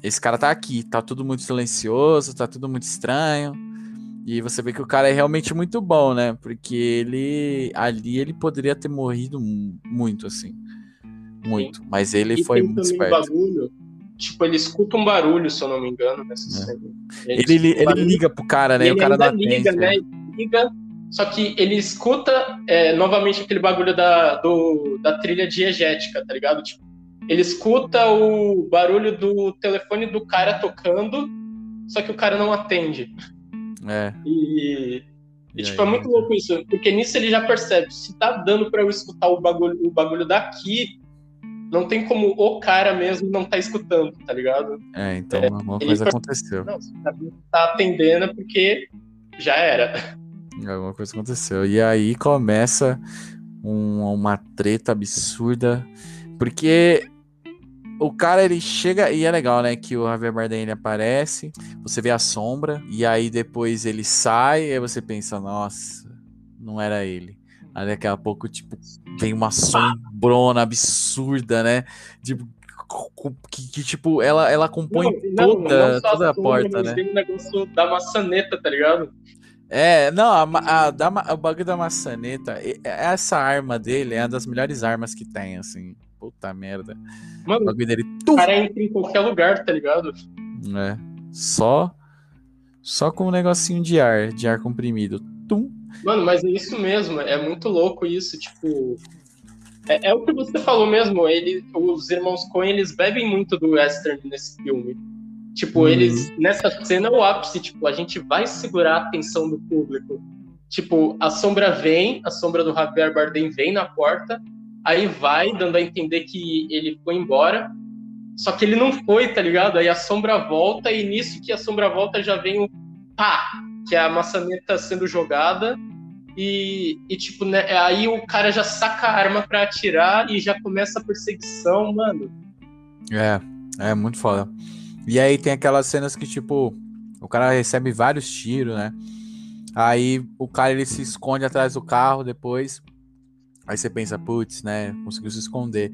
esse cara tá aqui, tá tudo muito silencioso, tá tudo muito estranho. E você vê que o cara é realmente muito bom, né? Porque ele ali ele poderia ter morrido muito assim. Muito, Sim. mas ele e foi muito esperto. Bagulho, tipo, ele escuta um barulho, se eu não me engano, nessa é. cena. Ele, ele, ele liga pro cara, né? Ele o cara ainda liga, né? Liga, só que ele escuta é, novamente aquele bagulho da, do, da trilha diegética, tá ligado? Tipo, ele escuta o barulho do telefone do cara tocando, só que o cara não atende. É. E, e, e tipo, aí, é muito louco isso, porque nisso ele já percebe, se tá dando para eu escutar o bagulho, o bagulho daqui, não tem como o cara mesmo não tá escutando, tá ligado? É, então é, alguma coisa aconteceu. Não, você tá atendendo é porque já era. Alguma coisa aconteceu. E aí começa um, uma treta absurda, porque o cara ele chega e é legal, né? Que o Javier Bardem ele aparece, você vê a sombra e aí depois ele sai e aí você pensa, nossa, não era ele. Aí daqui a pouco, tipo, vem uma sombrona absurda, né? Tipo, que, que, tipo, ela, ela compõe não, toda, não toda a, porta, né? Tem um negócio da maçaneta, tá ligado? É, não, a, a, o bagulho da maçaneta, essa arma dele é uma das melhores armas que tem, assim. Puta merda. Mano, o bagulho dele. O cara entra em qualquer lugar, tá ligado? É. Só. Só com um negocinho de ar, de ar comprimido. Tum. Mano, mas é isso mesmo, é muito louco isso, tipo. É, é o que você falou mesmo, ele, os irmãos Coen, eles bebem muito do western nesse filme. Tipo, uhum. eles. Nessa cena é o ápice, tipo, a gente vai segurar a atenção do público. Tipo, a sombra vem, a sombra do Javier Bardem vem na porta, aí vai, dando a entender que ele foi embora. Só que ele não foi, tá ligado? Aí a sombra volta, e nisso que a sombra volta já vem o pá, que é a maçaneta sendo jogada. E, e tipo, né, aí o cara já saca a arma para atirar e já começa a perseguição, mano. É, é muito foda. E aí tem aquelas cenas que, tipo, o cara recebe vários tiros, né? Aí o cara ele se esconde atrás do carro depois. Aí você pensa, putz, né? Conseguiu se esconder.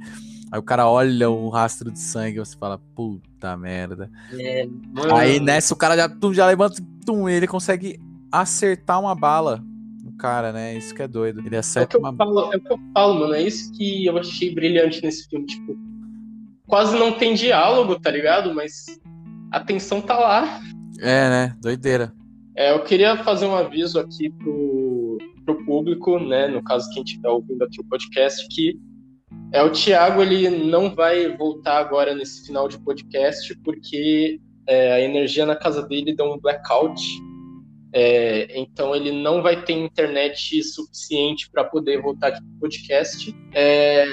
Aí o cara olha o rastro de sangue e você fala, puta merda. É, aí nessa o cara já, tum, já levanta, tum, ele consegue acertar uma bala no cara, né? Isso que é doido. Ele acerta é uma falo, É o que eu falo, mano. É isso que eu achei brilhante nesse filme. Tipo, quase não tem diálogo, tá ligado? Mas a tensão tá lá. É, né? Doideira. É, eu queria fazer um aviso aqui pro, pro público, né? No caso, quem estiver ouvindo aqui o podcast, que é o Thiago, ele não vai voltar agora nesse final de podcast, porque é, a energia na casa dele deu um blackout. É, então ele não vai ter internet suficiente para poder voltar aqui pro podcast. É,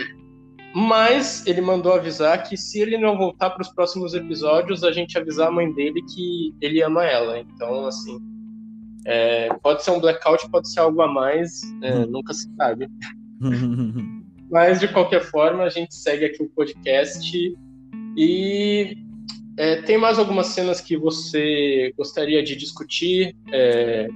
mas ele mandou avisar que se ele não voltar para os próximos episódios, a gente avisar a mãe dele que ele ama ela. Então, assim, é, pode ser um blackout, pode ser algo a mais, é, hum. nunca se sabe. Mas, de qualquer forma, a gente segue aqui o podcast. E é, tem mais algumas cenas que você gostaria de discutir? É,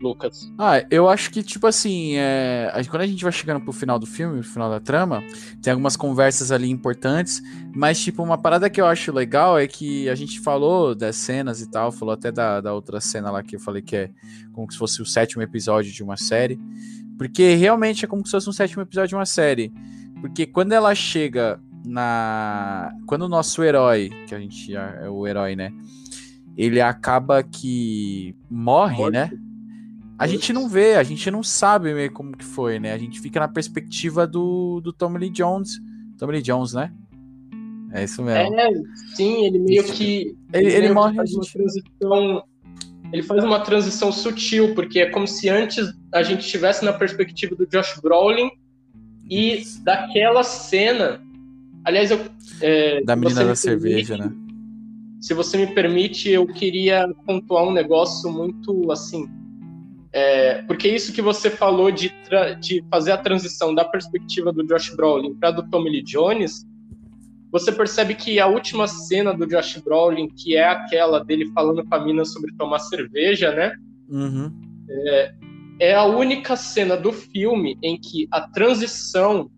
Lucas? Ah, eu acho que, tipo assim, é... quando a gente vai chegando pro final do filme, pro final da trama, tem algumas conversas ali importantes, mas, tipo, uma parada que eu acho legal é que a gente falou das cenas e tal, falou até da, da outra cena lá que eu falei que é como se fosse o sétimo episódio de uma série, porque realmente é como se fosse um sétimo episódio de uma série, porque quando ela chega na... Quando o nosso herói, que a gente é o herói, né? Ele acaba que morre, Morte. né? A gente não vê, a gente não sabe meio como que foi, né? A gente fica na perspectiva do, do Tommy Lee Jones. Tommy Lee Jones, né? É isso mesmo. É, sim, ele meio que. Ele, ele, ele morre. Faz gente... uma transição, ele faz uma transição sutil, porque é como se antes a gente estivesse na perspectiva do Josh Brolin e daquela cena. Aliás, eu. É, da menina da cerveja, né? Se você me permite, eu queria pontuar um negócio muito assim é, porque isso que você falou de, de fazer a transição da perspectiva do Josh Brolin para do Tommy Lee Jones, você percebe que a última cena do Josh Brolin, que é aquela dele falando com a mina sobre tomar cerveja, né? Uhum. É, é, a única cena do filme em que a transição,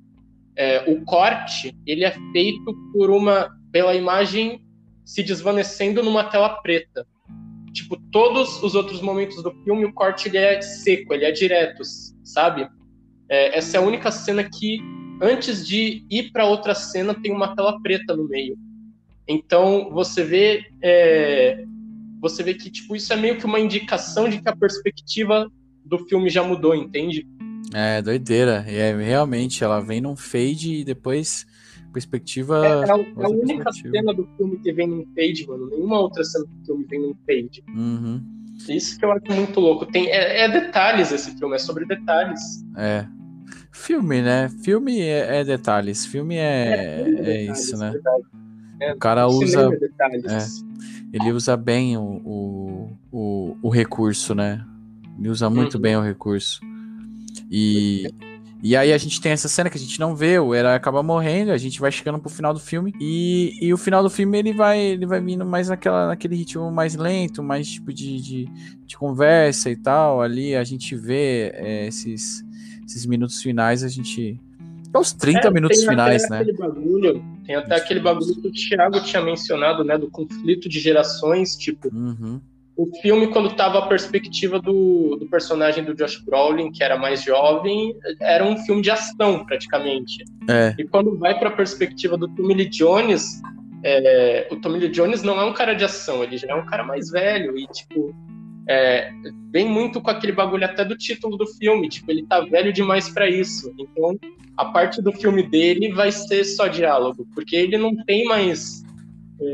é, o corte, ele é feito por uma pela imagem se desvanecendo numa tela preta. Tipo, todos os outros momentos do filme, o corte ele é seco, ele é direto, sabe? É, essa é a única cena que, antes de ir para outra cena, tem uma tela preta no meio. Então, você vê, é, você vê que tipo, isso é meio que uma indicação de que a perspectiva do filme já mudou, entende? É, doideira. É, realmente, ela vem num fade e depois perspectiva. É, é a, é a única cena do filme que vem num fade, mano. Nenhuma outra cena do filme vem num fade. Uhum. Isso que eu acho muito louco. Tem, é, é, detalhes esse filme, é sobre detalhes. É. Filme, né? Filme é, é detalhes. Filme é, é, filme é detalhes, isso, né? o cara usa. ele usa bem o, o, o, o, recurso, né? Ele usa muito uhum. bem o recurso. E, e aí a gente tem essa cena que a gente não vê, o herói acaba morrendo, a gente vai chegando pro final do filme e, e o final do filme ele vai ele vai vindo mais naquela, naquele ritmo mais lento, mais tipo de, de, de conversa e tal. Ali a gente vê é, esses, esses minutos finais, a gente. É os 30 é, minutos finais, né? Bagulho, tem até aquele bagulho que o Thiago tinha mencionado, né? Do conflito de gerações, tipo. Uhum o filme, quando estava a perspectiva do, do, personagem do Josh Brolin, que era mais jovem, era um filme de ação, praticamente. É. E quando vai para a perspectiva do Tommy Lee Jones, é, o Tommy Lee Jones não é um cara de ação, ele já é um cara mais velho e, tipo, é, vem muito com aquele bagulho até do título do filme, tipo, ele tá velho demais para isso. Então, a parte do filme dele vai ser só diálogo, porque ele não tem mais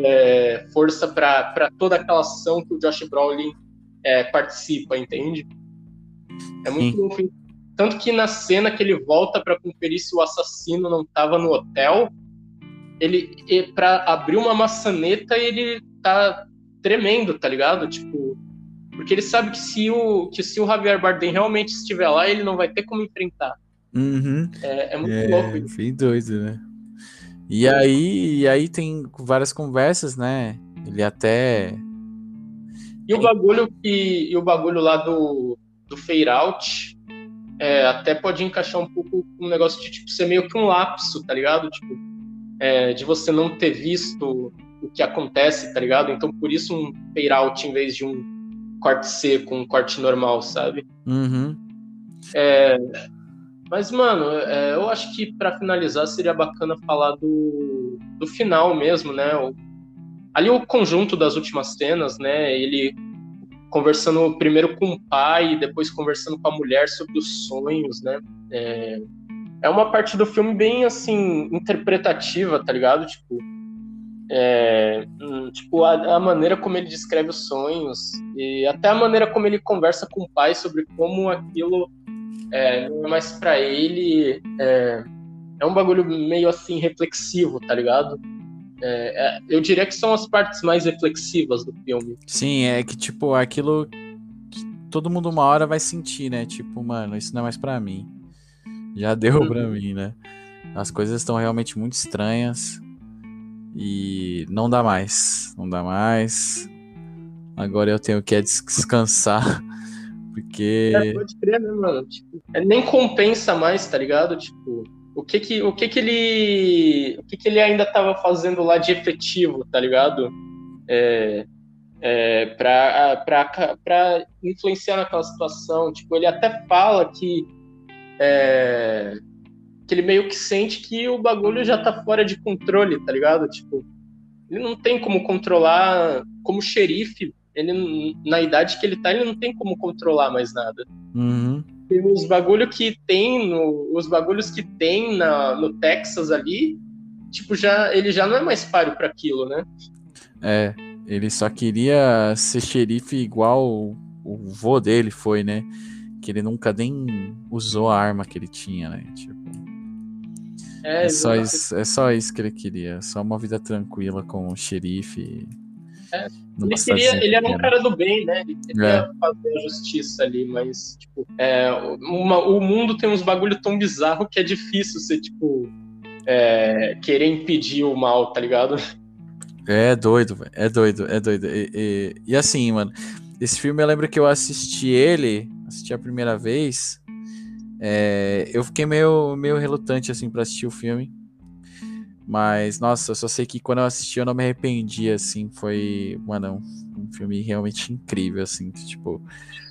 é, força para toda aquela ação que o Josh Brolin é, participa, entende? É muito. Tanto que na cena que ele volta para conferir se o assassino não estava no hotel, ele para abrir uma maçaneta ele tá tremendo, tá ligado? Tipo, porque ele sabe que se o que se o Javier Bardem realmente estiver lá, ele não vai ter como enfrentar. Uhum. É, é, muito é, louco. Bem doido, né? E aí, e aí tem várias conversas, né? Ele até. E o bagulho que. E o bagulho lá do, do Fade Out é, até pode encaixar um pouco um negócio de tipo, ser meio que um lapso, tá ligado? Tipo, é, de você não ter visto o que acontece, tá ligado? Então por isso um fade out em vez de um corte seco, um corte normal, sabe? Uhum. É, mas, mano, é, eu acho que para finalizar seria bacana falar do, do final mesmo, né? O, ali o conjunto das últimas cenas, né? Ele conversando primeiro com o pai, depois conversando com a mulher sobre os sonhos, né? É, é uma parte do filme bem, assim, interpretativa, tá ligado? Tipo, é, hum, tipo a, a, maneira como ele descreve os sonhos e até a maneira como ele conversa com o pai sobre como aquilo é, não é mais para ele. É, é, um bagulho meio assim reflexivo, tá ligado? É, é, eu diria que são as partes mais reflexivas do filme. Sim, é que tipo, aquilo que todo mundo uma hora vai sentir, né? Tipo, mano, isso não é mais para mim. Já deu uhum. pra mim, né? As coisas estão realmente muito estranhas. E não dá mais. Não dá mais. Agora eu tenho que descansar. Porque. É, pode crer, né, mano? Tipo, é, nem compensa mais, tá ligado? Tipo, o que que, o que que ele. O que que ele ainda tava fazendo lá de efetivo, tá ligado? É, é, pra influenciar naquela situação. Tipo, ele até fala que. É, que ele meio que sente que o bagulho já tá fora de controle, tá ligado? Tipo, ele não tem como controlar como xerife ele na idade que ele tá, ele não tem como controlar mais nada. Uhum. E os bagulho que tem no, os bagulhos que tem na, no Texas ali, tipo já ele já não é mais páreo para aquilo, né? É, ele só queria ser xerife igual o, o vô dele foi, né? Que ele nunca nem usou a arma que ele tinha, né? Tipo, é, é só, isso, é só isso que ele queria, só uma vida tranquila com o xerife. É. Ele, queria, ele era um cara do bem, né? Ele queria é. fazer a justiça ali, mas, tipo, é, uma, o mundo tem uns bagulho tão bizarro que é difícil você, tipo, é, querer impedir o mal, tá ligado? É doido, é doido, é doido. E, e, e, assim, mano, esse filme eu lembro que eu assisti ele, assisti a primeira vez. É, eu fiquei meio, meio relutante, assim, pra assistir o filme. Mas, nossa, eu só sei que quando eu assisti eu não me arrependi, assim, foi, mano, um, um filme realmente incrível, assim, que, tipo,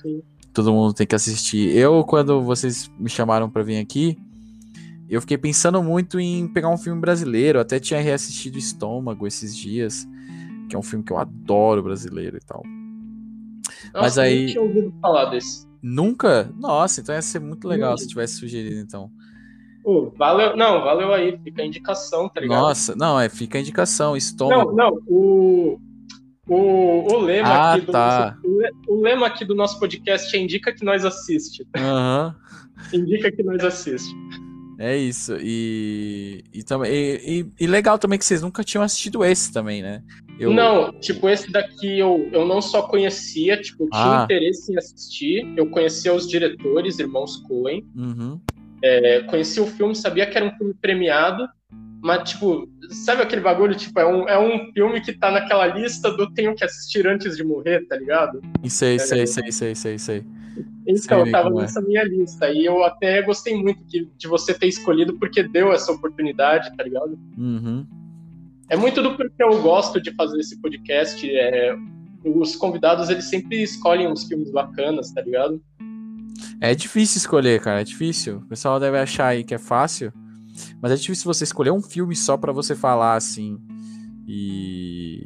Sim. todo mundo tem que assistir. Eu, quando vocês me chamaram pra vir aqui, eu fiquei pensando muito em pegar um filme brasileiro, até tinha reassistido Estômago esses dias, que é um filme que eu adoro brasileiro e tal. Nossa, Mas aí- Eu tinha ouvido falar desse. Nunca? Nossa, então ia ser muito legal Não. se tivesse sugerido, então. Pô, valeu, não, valeu aí, fica a indicação, tá ligado? Nossa, não, é, fica a indicação, Não, Estômago. não, o, o, o lema Ah, aqui do tá. nosso, o, le- o lema aqui do nosso podcast é indica que nós assiste. Aham. Indica que nós assiste. É isso. E, e, e, e- e legal também que vocês nunca tinham assistido esse também, né? Eu- Não, tipo, esse daqui eu, eu não só conhecia, tipo, eu tinha Ah. interesse em assistir, eu conhecia os diretores, irmãos Coen, Uhum. é, conhecia o filme, sabia que era um filme premiado, mas, tipo, sabe aquele bagulho, tipo, é um, é um filme que tá naquela lista do tenho que assistir antes de morrer, tá ligado? Sei, sei, sei, sei, sei, sei. Então, Sei tava é. nessa minha lista. E eu até gostei muito que- de você ter escolhido, porque deu essa oportunidade, tá ligado? Uhum. É muito do porque eu gosto de fazer esse podcast. É, os convidados, eles sempre escolhem uns filmes bacanas, tá ligado? É difícil escolher, cara, é difícil. O pessoal deve achar aí que é fácil, mas é difícil você escolher um filme só pra você falar assim. E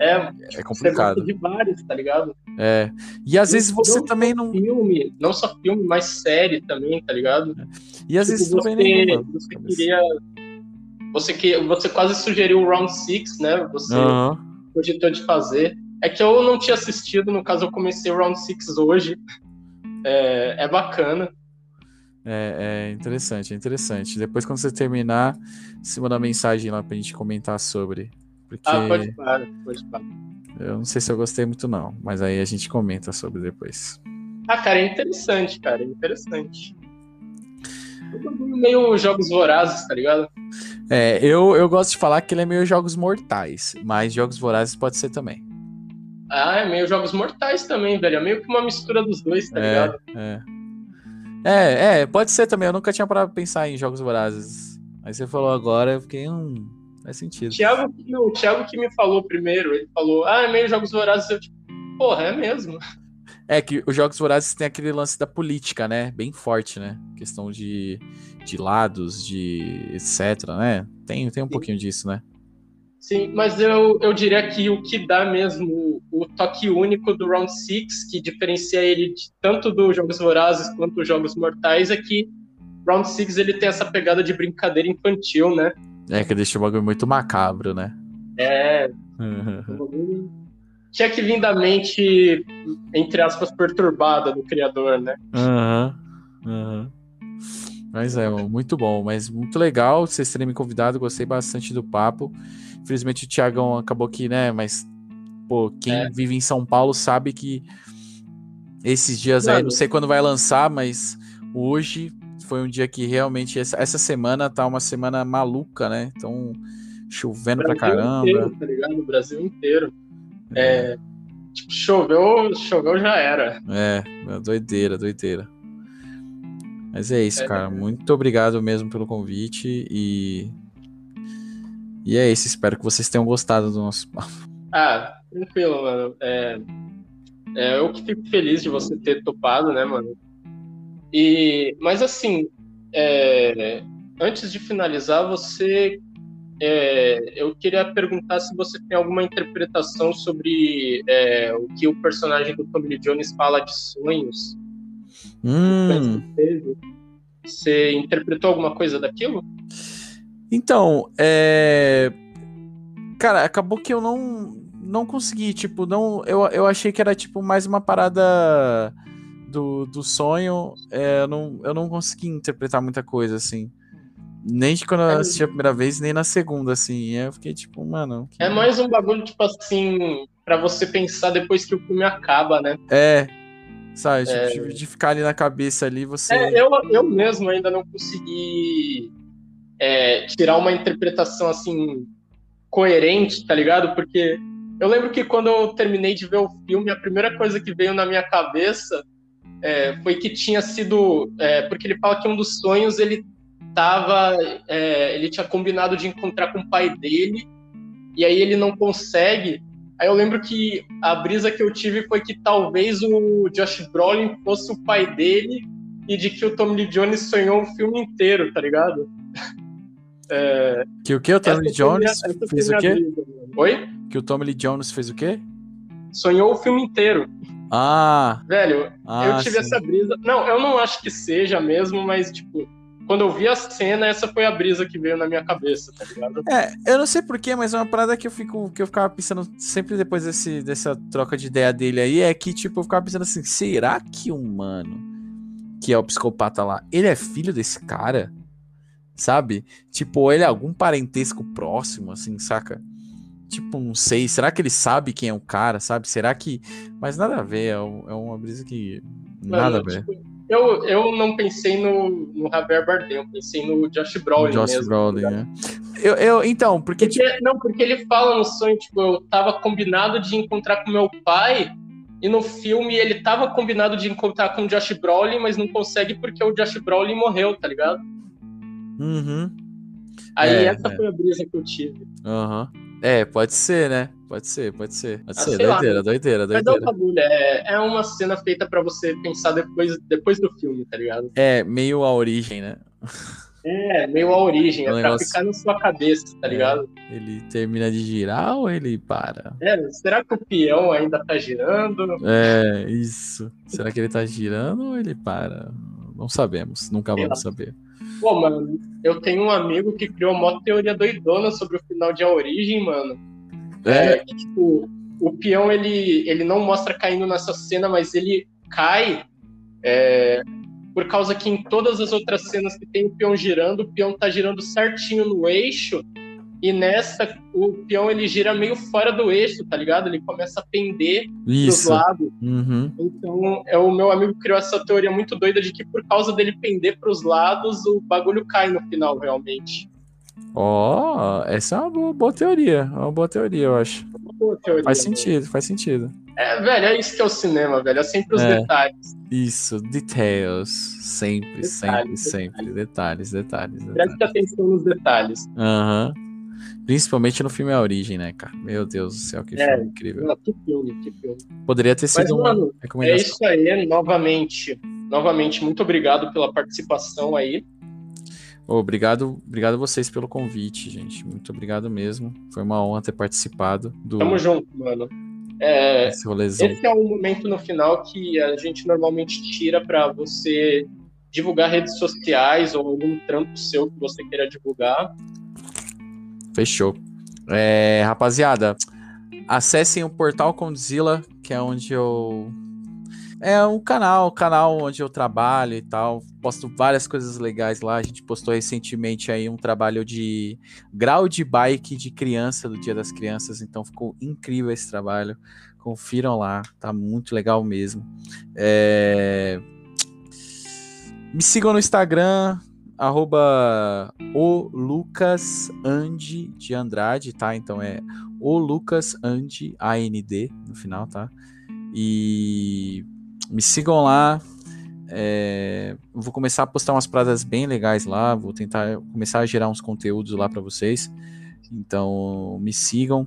É, é você complicado. gosta de vários, tá ligado? É. E às vezes você Não também não. Filme, não só filme, mas série também, tá ligado? E às Tipo, vezes não você, nenhuma. você cabeça. queria. Você, que, você quase sugeriu o Round Six, né? Você Aham. cogitou de fazer. É que eu não tinha assistido, no caso eu comecei o Round Six hoje. É, é bacana. É, é interessante, é interessante. Depois, quando você terminar, você manda mensagem lá pra gente comentar sobre. Porque Ah, pode parar, pode parar. eu não sei se eu gostei muito, não. Mas aí a gente comenta sobre depois. Ah, cara, é interessante, cara, é interessante. Meio jogos vorazes, tá ligado? É, eu, eu gosto de falar que ele é meio jogos mortais, mas jogos vorazes pode ser também. Ah, é meio jogos mortais também, velho. É meio que uma mistura dos dois, tá É, ligado? é. É, é, pode ser também. Eu nunca tinha parado pra pensar em jogos vorazes. Aí você falou agora, eu fiquei, hum, faz sentido. Thiago, o Thiago que me falou primeiro, ele falou, ah, é meio jogos vorazes. Eu, tipo, porra, é mesmo. É que os jogos vorazes tem aquele lance da política, né? Bem forte, né? Questão de, de lados, de etc, né? Tem, tem um Sim. pouquinho disso, né? Sim, mas eu, eu diria que o que dá mesmo o toque único do Round 6, que diferencia ele de, tanto dos Jogos Vorazes quanto dos Jogos Mortais, é que Round 6 ele tem essa pegada de brincadeira infantil, né? É que deixa o bagulho muito macabro, né? É, um bagulho- tinha que vir da mente, entre aspas, perturbada do criador, né? Aham, aham. Mas é, muito bom, mas muito legal vocês terem me convidado, gostei bastante do papo. Infelizmente o Thiagão acabou aqui, né? Mas, pô, quem É. vive em São Paulo sabe que esses dias aí, não sei quando vai lançar, mas hoje foi um dia que realmente, essa, essa semana tá uma semana maluca, né? Então, chovendo pra caramba. inteiro, tá ligado? O Brasil inteiro. É, tipo, choveu, choveu já era. É, é, doideira, doideira. Mas é isso, É. cara. Muito obrigado mesmo pelo convite e. E é isso, espero que vocês tenham gostado do nosso papo. Ah, tranquilo, mano. É, é, eu que fico feliz de você ter topado, né, mano? E, mas assim, é, antes de finalizar, você, é, eu queria perguntar se você tem alguma interpretação sobre é, o que o personagem do Tommy Jones fala de sonhos. Hum. Você interpretou alguma coisa daquilo? então, é. Cara, acabou que eu não não consegui, tipo, não. Eu, eu achei que era, tipo, mais uma parada do, do sonho. É, eu, não, eu não consegui interpretar muita coisa, assim. Nem de quando eu É. assisti a primeira vez, nem na segunda, assim. E eu fiquei, tipo, mano. que- É mais um bagulho, tipo assim, pra você pensar depois que o filme acaba, né? É. Sabe, tipo, É. de, de ficar ali na cabeça ali, você. É, eu, eu mesmo ainda não consegui é, tirar uma interpretação assim coerente, tá ligado? Porque eu lembro que quando eu terminei de ver o filme, a primeira coisa que veio na minha cabeça é, foi que tinha sido. é, porque ele fala que um dos sonhos ele tava. É, ele tinha combinado de encontrar com o pai dele, e aí ele não consegue. Aí eu lembro que a brisa que eu tive foi que talvez o Josh Brolin fosse o pai dele e de que o Tommy Lee Jones sonhou o filme inteiro, tá ligado? É... Que o que? O Tommy Lee Jones minha, fez o quê? Brisa, Oi? Que o Tommy Lee Jones fez o quê? Sonhou o filme inteiro. Ah! Velho, ah, eu tive sim. essa brisa. Não, eu não acho que seja mesmo, mas, tipo, quando eu vi a cena, essa foi a brisa que veio na minha cabeça, tá ligado? É, eu não sei porquê, mas é uma parada que eu fico que eu ficava pensando sempre depois desse, dessa troca de ideia dele aí, é que, tipo, eu ficava pensando assim, será que o mano que é o psicopata lá, ele é filho desse cara? Sabe? Tipo, ele é algum parentesco próximo, assim, saca? Tipo, não sei. Será que ele sabe quem é o cara, sabe? Será que. Mas nada a ver, é, é uma brisa que. Nada a Mano, ver. tipo, eu, eu não pensei no, no Javier Bardem, eu pensei no Josh Brolin Josh mesmo. Brolin, tá né? Eu, eu, então, porque. tipo, Porque, não, porque ele fala no sonho, tipo, eu tava combinado de encontrar com meu pai, e no filme ele tava combinado de encontrar com o Josh Brolin, mas não consegue porque o Josh Brolin morreu, tá ligado? Uhum. Aí É, essa é. foi a brisa que eu tive. Aham. É, pode ser, né? Pode ser, pode ser. Pode Ah, ser. sei lá. Doideira, doideira, Mas doideira. bagulho, é, é uma cena feita pra você pensar depois, depois do filme, tá ligado? É, meio a origem, né? É, meio a origem, É é, um pra negócio- ficar na sua cabeça, tá É. ligado? Ele termina de girar ou ele para? É, será que o peão ainda tá girando? É, isso. Será que ele tá girando ou ele para? Não sabemos, nunca vamos saber. Pô, mano, eu tenho um amigo que criou uma teoria doidona sobre o final de A Origem, mano. É, É, que, tipo, o peão, ele, ele não mostra caindo nessa cena, mas ele cai é, por causa que em todas as outras cenas que tem o peão girando, o peão tá girando certinho no eixo, e nessa, o peão, ele gira meio fora do eixo, tá ligado? Ele começa a pender pros isso. lados. Uhum. Então, é, o meu amigo criou essa teoria muito doida de que por causa dele pender pros lados, o bagulho cai no final, realmente. Ó, essa é uma boa, teoria. É uma boa teoria, eu acho. Uma boa teoria, Faz mano. sentido, faz sentido. É, velho, é isso que é o cinema, velho. É sempre os É. detalhes. Isso, details. Sempre, Detalhes, sempre, sempre. Detalhes, detalhes. detalhes. Preste atenção nos detalhes. Aham. Principalmente no filme A Origem, né, cara? Meu Deus do céu, que É. filme incrível. Não, que filme, que filme. Poderia ter Mas, sido uma mano, é recomendação. isso aí, novamente. Novamente, muito obrigado pela participação aí. Obrigado, obrigado vocês pelo convite, gente. Muito obrigado mesmo. Foi uma honra ter participado do Tamo junto, mano. É, rolezão. esse é um momento no final que a gente normalmente tira pra você divulgar redes sociais ou algum trampo seu que você queira divulgar. Fechou. É, rapaziada, acessem o portal Condzilla, que é onde eu. É um canal, canal onde eu trabalho e tal. Posto várias coisas legais lá. A gente postou recentemente aí um trabalho de grau de bike de criança do Dia das Crianças. Então ficou incrível esse trabalho. Confiram lá, tá muito legal mesmo. É, Me sigam no Instagram, arroba o Lucas Andi de Andrade, tá? Então é o Lucas Andi, A-N-D no final, tá? E me sigam lá. É, vou começar a postar umas paradas bem legais lá. Vou tentar começar a gerar uns conteúdos lá para vocês. Então me sigam.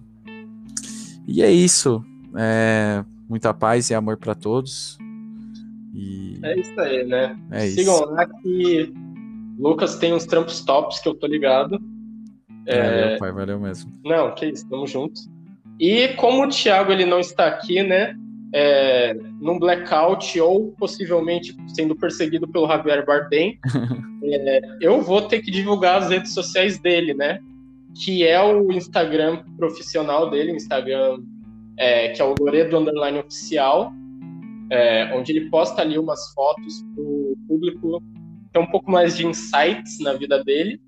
E é isso. É, muita paz e amor para todos. E É isso aí, né? é Sigam isso. lá que Lucas tem uns trampos tops que eu tô ligado. É, Valeu, pai, valeu mesmo. Não, que isso, tamo junto. E como o Thiago ele não está aqui, né? É, num blackout ou possivelmente sendo perseguido pelo Javier Bardem, é, eu vou ter que divulgar as redes sociais dele, né? Que é o Instagram profissional dele, o Instagram é, que é o Loredo Underline Oficial, é, onde ele posta ali umas fotos para o público ter um pouco mais de insights na vida dele.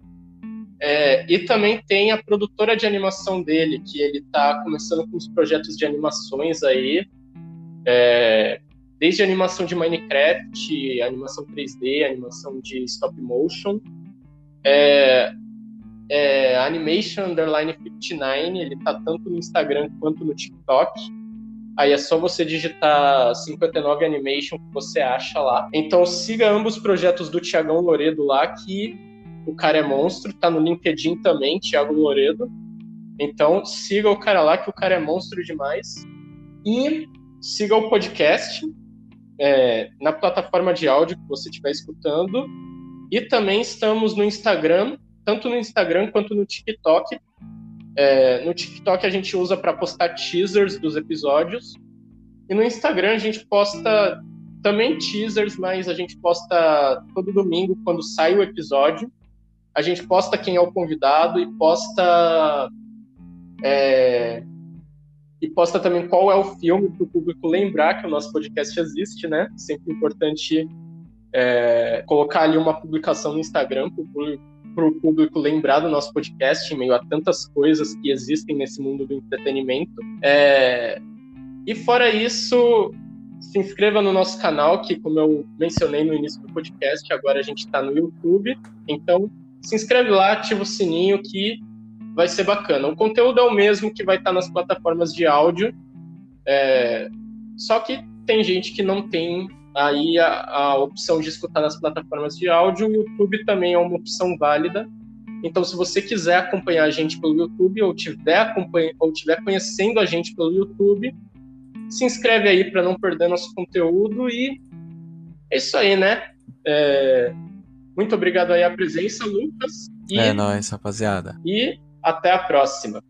É, e também tem a produtora de animação dele, que ele está começando com os projetos de animações aí, é, desde animação de Minecraft, animação 3D, animação de stop motion, é, é, Animation Underline 59, ele tá tanto no Instagram quanto no TikTok. Aí é só você digitar 59 Animation que você acha lá. Então siga ambos os projetos do Tiagão Loredo lá, que O Cara é Monstro, tá no LinkedIn também, Thiago Loredo. Então siga o cara lá, que o cara é monstro demais. E siga o podcast é, na plataforma de áudio que você estiver escutando. E também estamos no Instagram, tanto no Instagram quanto no TikTok. É, no TikTok a gente usa para postar teasers dos episódios. E no Instagram a gente posta também teasers, mas a gente posta todo domingo quando sai o episódio. A gente posta quem é o convidado e posta. É, e posta também qual é o filme para o público lembrar que o nosso podcast existe, né? Sempre importante é, colocar ali uma publicação no Instagram para o público lembrar do nosso podcast, em meio a tantas coisas que existem nesse mundo do entretenimento. É, e fora isso, se inscreva no nosso canal, que como eu mencionei no início do podcast, agora a gente está no YouTube. Então, se inscreve lá, ativa o sininho que vai ser bacana. O conteúdo é o mesmo que vai estar tá nas plataformas de áudio, é... só que tem gente que não tem aí a, a opção de escutar nas plataformas de áudio. O YouTube também é uma opção válida. Então, se você quiser acompanhar a gente pelo YouTube ou tiver, ou tiver conhecendo a gente pelo YouTube, se inscreve aí para não perder nosso conteúdo e é isso aí, né? É... Muito obrigado aí a presença, Lucas. E... É nóis, rapaziada. E até a próxima.